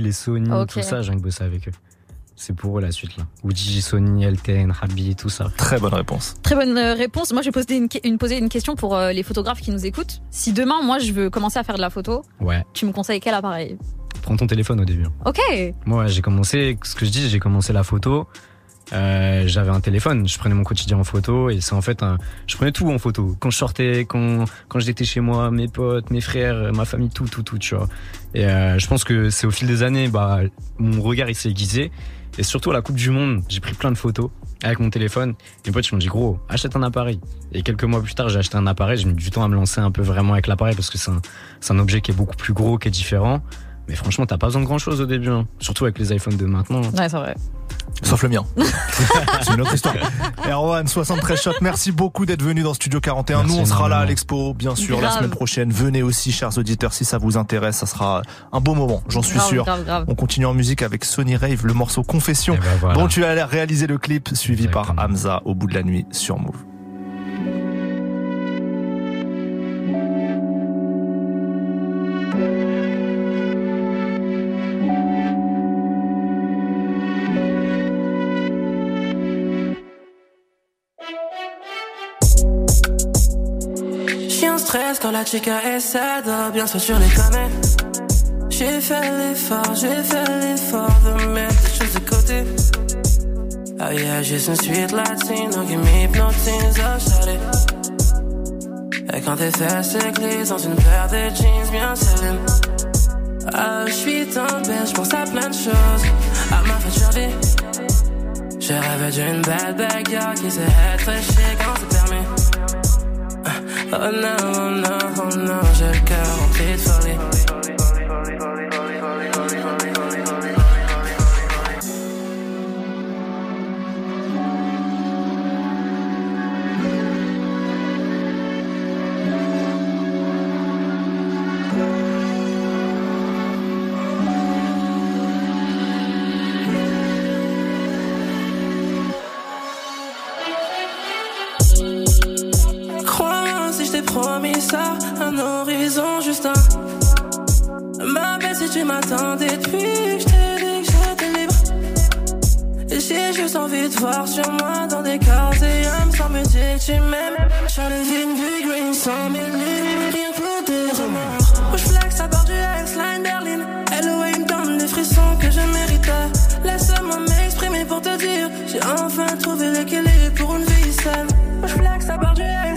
les Sony, tout ça. J'ai envie de bosser avec eux. C'est pour eux la suite là. Oudi, Sony, Elten, Habi, tout ça. Très bonne réponse. Très bonne euh, réponse. Moi, je vais poser une, une, poser une question pour euh, les photographes qui nous écoutent. Si demain, moi, je veux commencer à faire de la photo, Ouais. tu me conseilles quel appareil? Prends ton téléphone au début. Ok. Moi, ouais, j'ai commencé, ce que je dis, j'ai commencé la photo. Euh, j'avais un téléphone, je prenais mon quotidien en photo et c'est en fait un, je prenais tout en photo. Quand je sortais, quand quand j'étais chez moi, mes potes, mes frères, ma famille, tout, tout, tout, tu vois. Et euh, je pense que c'est au fil des années, bah mon regard il s'est aiguisé et surtout à la Coupe du Monde, j'ai pris plein de photos avec mon téléphone. Mes potes ils m'ont dit gros, achète un appareil. Et quelques mois plus tard, j'ai acheté un appareil. J'ai mis du temps à me lancer un peu vraiment avec l'appareil parce que c'est un, c'est un objet qui est beaucoup plus gros, qui est différent. Mais franchement, t'as pas besoin de grand chose au début, hein. surtout avec les iPhones de maintenant. Ouais, c'est vrai. Sauf le mien. c'est une autre histoire. Erwan, 73 shots, merci beaucoup d'être venu dans Studio 41. Merci Nous, on sera là à l'expo, bien sûr, la semaine prochaine. Venez aussi, chers auditeurs, si ça vous intéresse. Ça sera un beau moment, j'en suis Grave, sûr. grave, grave. On continue en musique avec Sony Rave, le morceau Confession, Et ben voilà. dont tu as réalisé le clip, suivi par Hamza au bout de la nuit sur Move. Quand la chica essaie de bien sûr sur les connaît. J'ai fait l'effort, j'ai fait l'effort de mettre les choses de côté. Oh yeah, juste une suite latino qui m'hypnotise, oh shawty. Et quand tes fesses glissent dans une paire de jeans bien scellés. Ah, j'suis tombé, j'pense à plein de choses. À ma future vie. Je rêve d'une belle bagarre qui sait être chic quand c'est permis. Oh non, oh non, oh non, j'ai le cœur rempli de folie. Je un l'horizon, juste un. Ma belle, si tu m'attendais depuis que je t'ai dit que j'étais libre. J'ai juste envie de voir sur moi dans des cases et âmes sans me dire que tu m'aimes. Une vue green, sans mille lignes, rien que des remords. Rouge flex à bord du X-Line Berlin. LOA, me donne les frissons que je méritais. Laisse-moi m'exprimer pour te dire, j'ai enfin trouvé l'équilibre pour une vie saine. Rouge flex à bord du X-Line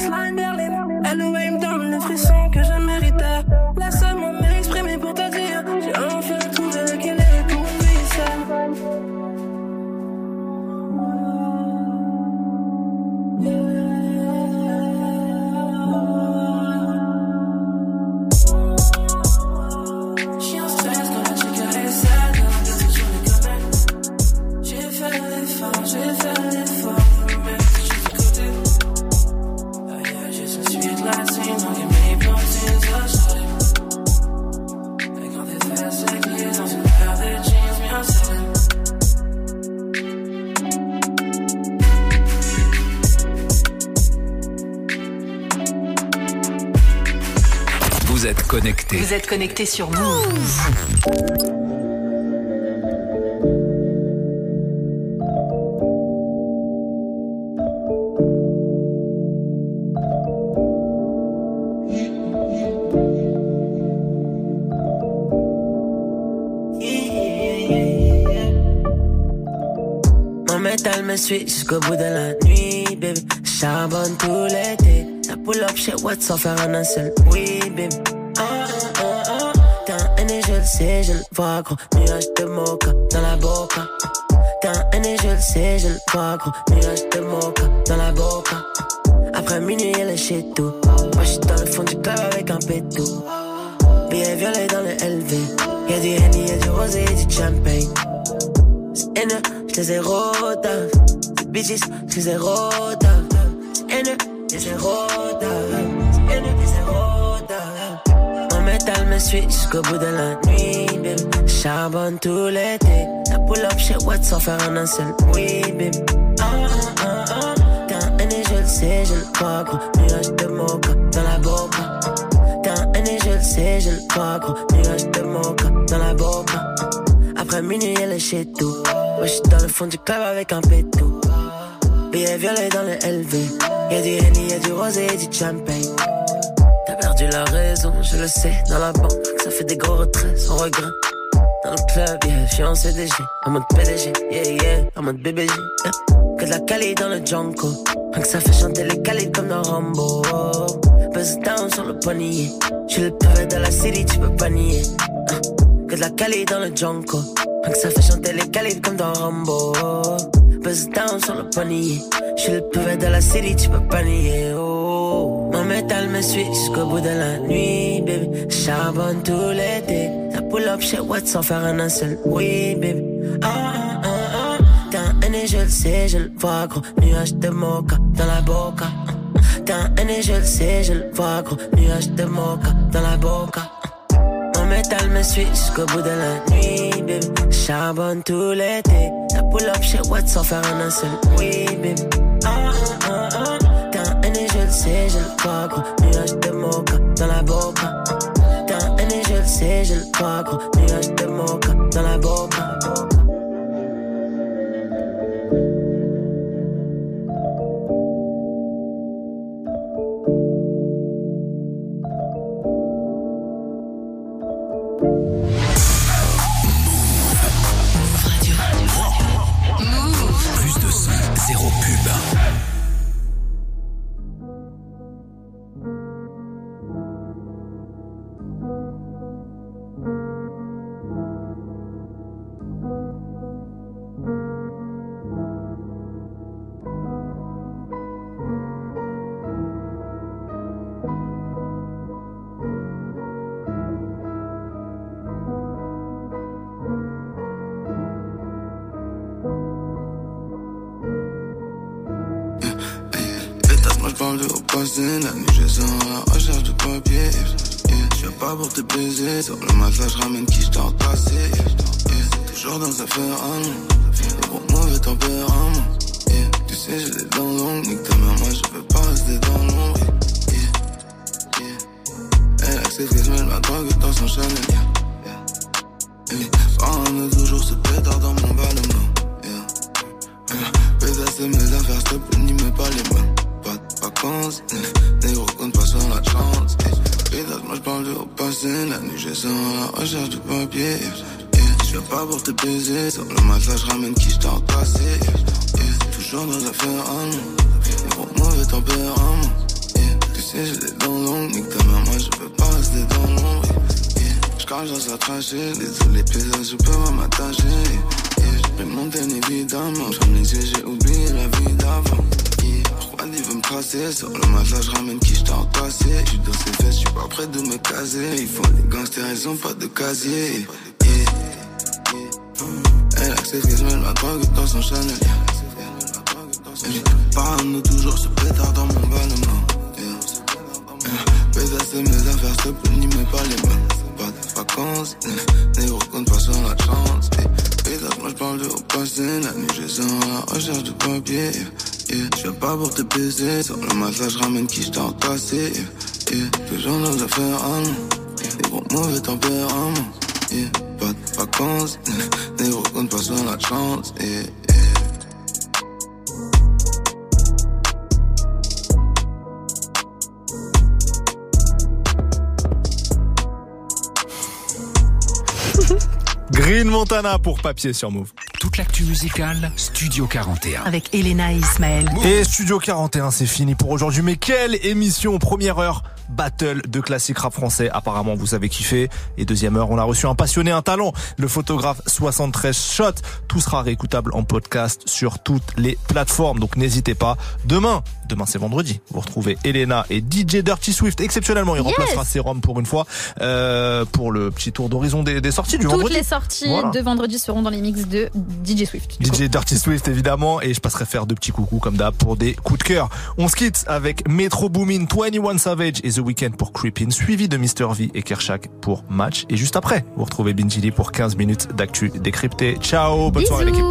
Vous êtes connecté sur Move. Mon métal me suit jusqu'au bout de la nuit, baby. Charbonne tout l'été. Ça pull up chez Watt sans faire un seul oui, baby. Sais, je le vois, gros. Nuage de mocha dans la boca. T'as un aîné, je le sais, je le vois, gros. Nuage de mocha dans la boca. Après minuit, elle est chez tout. Moi, j'suis dans le fond du club avec un pétou. Billet violet dans le LV. Y'a du Henny, y'a du rosé, y'a du champagne. C'est haineux, j'les ai. C'est bitches, j'les ai rodave. Suit jusqu'au bout de la nuit, baby. Charbonne tout l'été. Ça pull up chez Watt sans faire un seul oui, baby. Ah, ah, ah. T'as un aîné, je le sais, je le vois, gros. Nuage de mocha dans la boca. T'as un aîné, je le sais, je le vois, gros. Nuage de mocha dans la boca. Après minuit, elle est chez tout. Moi, j'suis dans le fond du club avec un pétou. Billet violet dans le LV. Y'a du Henny, y'a du rosé, y'a du champagne. Perdu la raison, je le sais. Dans la banque, ça fait des gros retraits sans regret. Dans le club, yeah, j'suis en CDG. En mode PDG, yeah, yeah. En mode BBG, yeah. Que de la Cali dans le Junko. Rien que ça fait chanter les Cali comme dans Rambo. Buzz down sur le poignet. J'suis le pavé de la city, tu peux pas nier. Que de la Cali dans le Junko. Rien que ça fait chanter les Cali comme dans Rambo. Buzz down sur le poignet. J'suis le pavé de la city, tu peux pas nier. Oh. Métal me suit jusqu'au bout de la nuit, baby. Charbonne tout l'été. Ça pull up chez Watt sans faire un seul oui, baby. Ah, ah, ah, ah. T'as un aîné, je le sais, je le vois, gros. Nuage de mocha dans la boca. T'as un aîné, je le sais, je le vois, gros. Nuage de mocha dans la boca. Mon métal me suit jusqu'au bout de la nuit, baby. Charbonne tout l'été. Ça pull up chez Watt sans faire un seul oui, baby. Ah, ah, ah, ah. Le sais, je le gros. Nuage de mocha dans la boca. T'as un je le sais, je le gros. Nuage de mocha dans la boca. Zéro pub. Toute l'actu musicale, Studio 41. Avec Elena et Ismaël. Et Studio 41, c'est fini pour aujourd'hui. Mais quelle émission Première heure, battle de classique rap français. Apparemment, vous avez kiffé. Et deuxième heure, on a reçu un passionné, un talent, le photographe 73 Shot. Tout sera réécoutable en podcast sur toutes les plateformes. Donc n'hésitez pas. Demain, Demain, c'est vendredi. Vous retrouvez Elena et DJ Dirty Swift. Exceptionnellement, il remplacera Serum pour une fois euh, pour le petit tour d'horizon des, sorties du Toutes. Toutes les sorties de vendredi seront dans les mix de DJ Swift. DJ. Dirty Swift, évidemment. Et je passerai faire deux petits coucous comme d'hab pour des coups de cœur. On se quitte avec Metro Boomin, 21 Savage et The Weeknd pour Creepin, suivi de Mr V et Kershak pour Match. Et juste après, vous retrouvez Binjili pour 15 minutes d'actu décrypté. Ciao, bonne soirée l'équipe.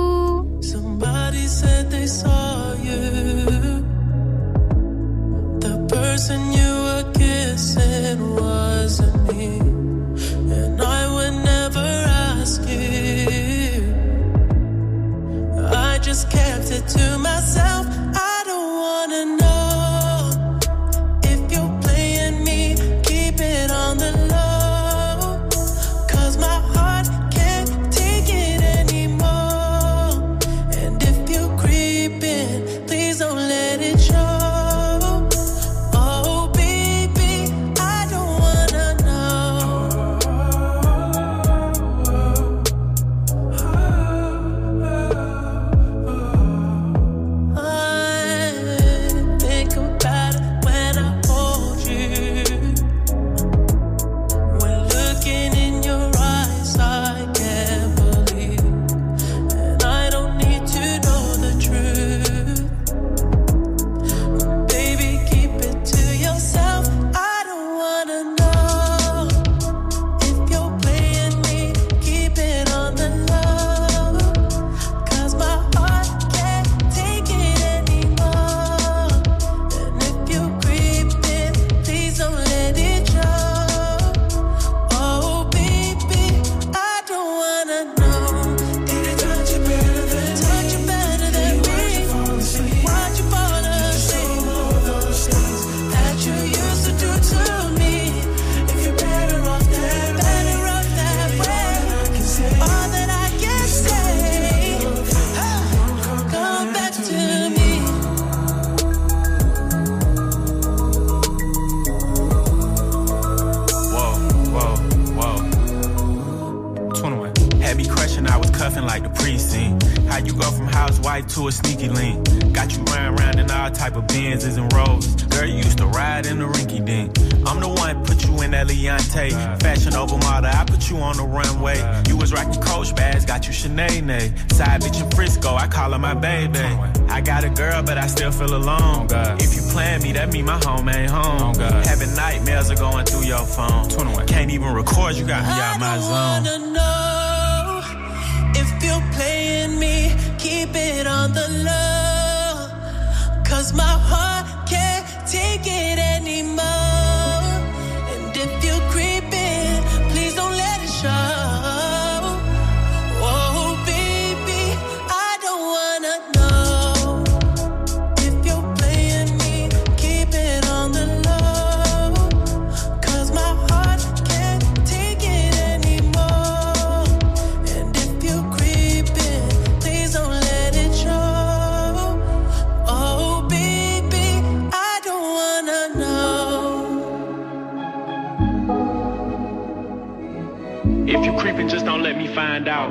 person you were kissing wasn't me, and I would never ask you. I just kept it to myself. nay nay. Side bitch in Frisco, I call her my baby. I got a girl, but I still feel alone. If you plan me, that mean my home ain't home. Having nightmares are going through your phone. Can't even record, you got me out my zone.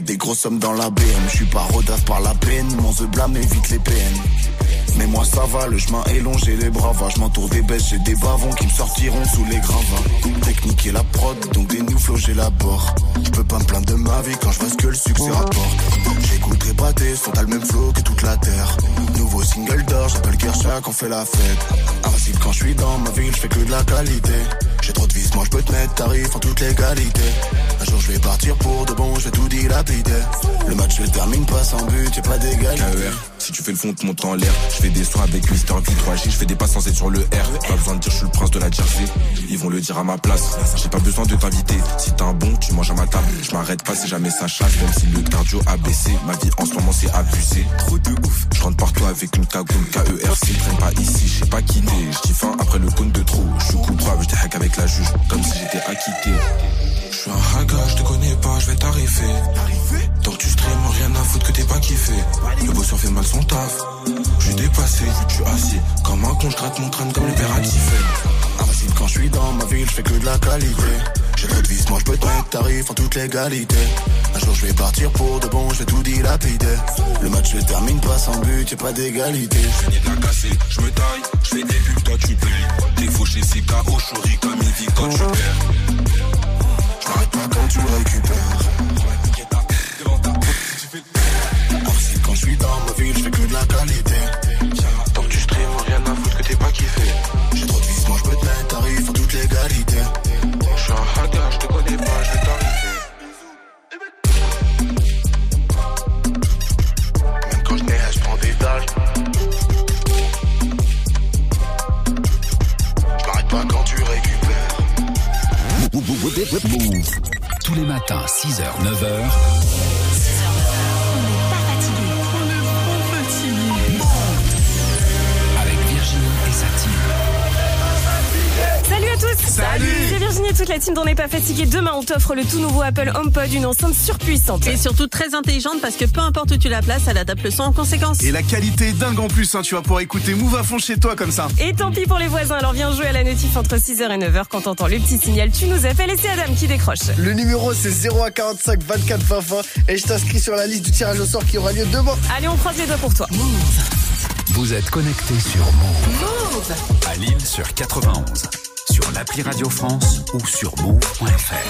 des grosses sommes dans la BM. Je suis pas rodaf par la peine, mon The blâme évite les PN. Mais moi ça va, le chemin est long, j'ai les bravas. Je m'entoure des bêtes, j'ai des bavons qui me sortiront sous les gravats. Technique et la prod, donc des nouveaux j'élabore. Je peux pas me plaindre de ma vie quand je vois ce que le succès rapporte. J'écoute les pâtés, sont à le même flow que toute la terre. Nouveau single d'or, j'appelle Kershaw on fait la fête. Invincible quand je suis dans ma ville, je fais que de la qualité. J'ai trop de vis, je peux te mettre tarif en toute légalité. Un jour je vais partir pour de bon, je vais tout dilapider. Le match se termine pas sans but, y'a pas d'égalité. KER, si tu fais le fond, te monte en l'air. Je fais des soins avec Mister V3G, je fais des passes sans être sur le R. Pas besoin de dire je suis le prince de la Jersey. Ils vont le dire à ma place. J'ai pas besoin de t'inviter. Si t'as un bon, tu manges à ma table. Je m'arrête pas si jamais ça chasse, même si le cardio a baissé. Ma vie en ce moment c'est abusé. Trop de ouf. Je rentre partout avec une cagoule KERC. Traîne pas ici, j'ai pas quitté. Je dis fin après le compte de trop. Je suis coupable, je avec la juge. Comme si j'étais acquitté. Je suis un haga, je te connais pas, je vais t'arriver. Tant que tu stream, rien à foutre que t'es pas kiffé. Le bosseur fait mal son taf. Je suis dépassé, je suis assis. Comme un con, je traite mon crâne comme le père a fait. Invincible quand je suis dans ma ville, je fais que de la qualité. J'ai trop de vis, moi je peux te mettre tarif en toute légalité. Un jour je vais partir pour de bon, je vais tout dilapider. Le match se termine pas sans but, y'a pas d'égalité. Je finis de la casser, je me taille, je fais des pubs, toi tu payes. T'es fauché, c'est KO, chori comme il vit quand tu perds. Je m'arrête pas quand tu récupères. Invincible quand je suis dans ma ville, je fais que de la qualité. Tant que tu stream, rien à foutre que t'es pas kiffé. J'ai trop de vis, moi je peux te mettre tarif en toute légalité. Tous les matins, 6h, 9h. Salut à C'est Virginie et toute la team d'On n'est pas fatigué. Demain, on t'offre le tout nouveau Apple HomePod, une enceinte surpuissante. Et surtout très intelligente parce que peu importe où tu la places, elle adapte le son en conséquence. Et la qualité est dingue en plus, hein, tu vas pouvoir écouter Move à fond chez toi comme ça. Et tant pis pour les voisins, alors viens jouer à la notif entre 6h et 9h. Quand t'entends le petit signal, tu nous appelles et c'est Adam qui décroche. Le numéro c'est 0145 24 20 20 et je t'inscris sur la liste du tirage au sort qui aura lieu demain. Allez, on croise les doigts pour toi. Vous êtes connectés sur Move. À Lille sur 91. Sur l'appli Radio France ou sur move.fr.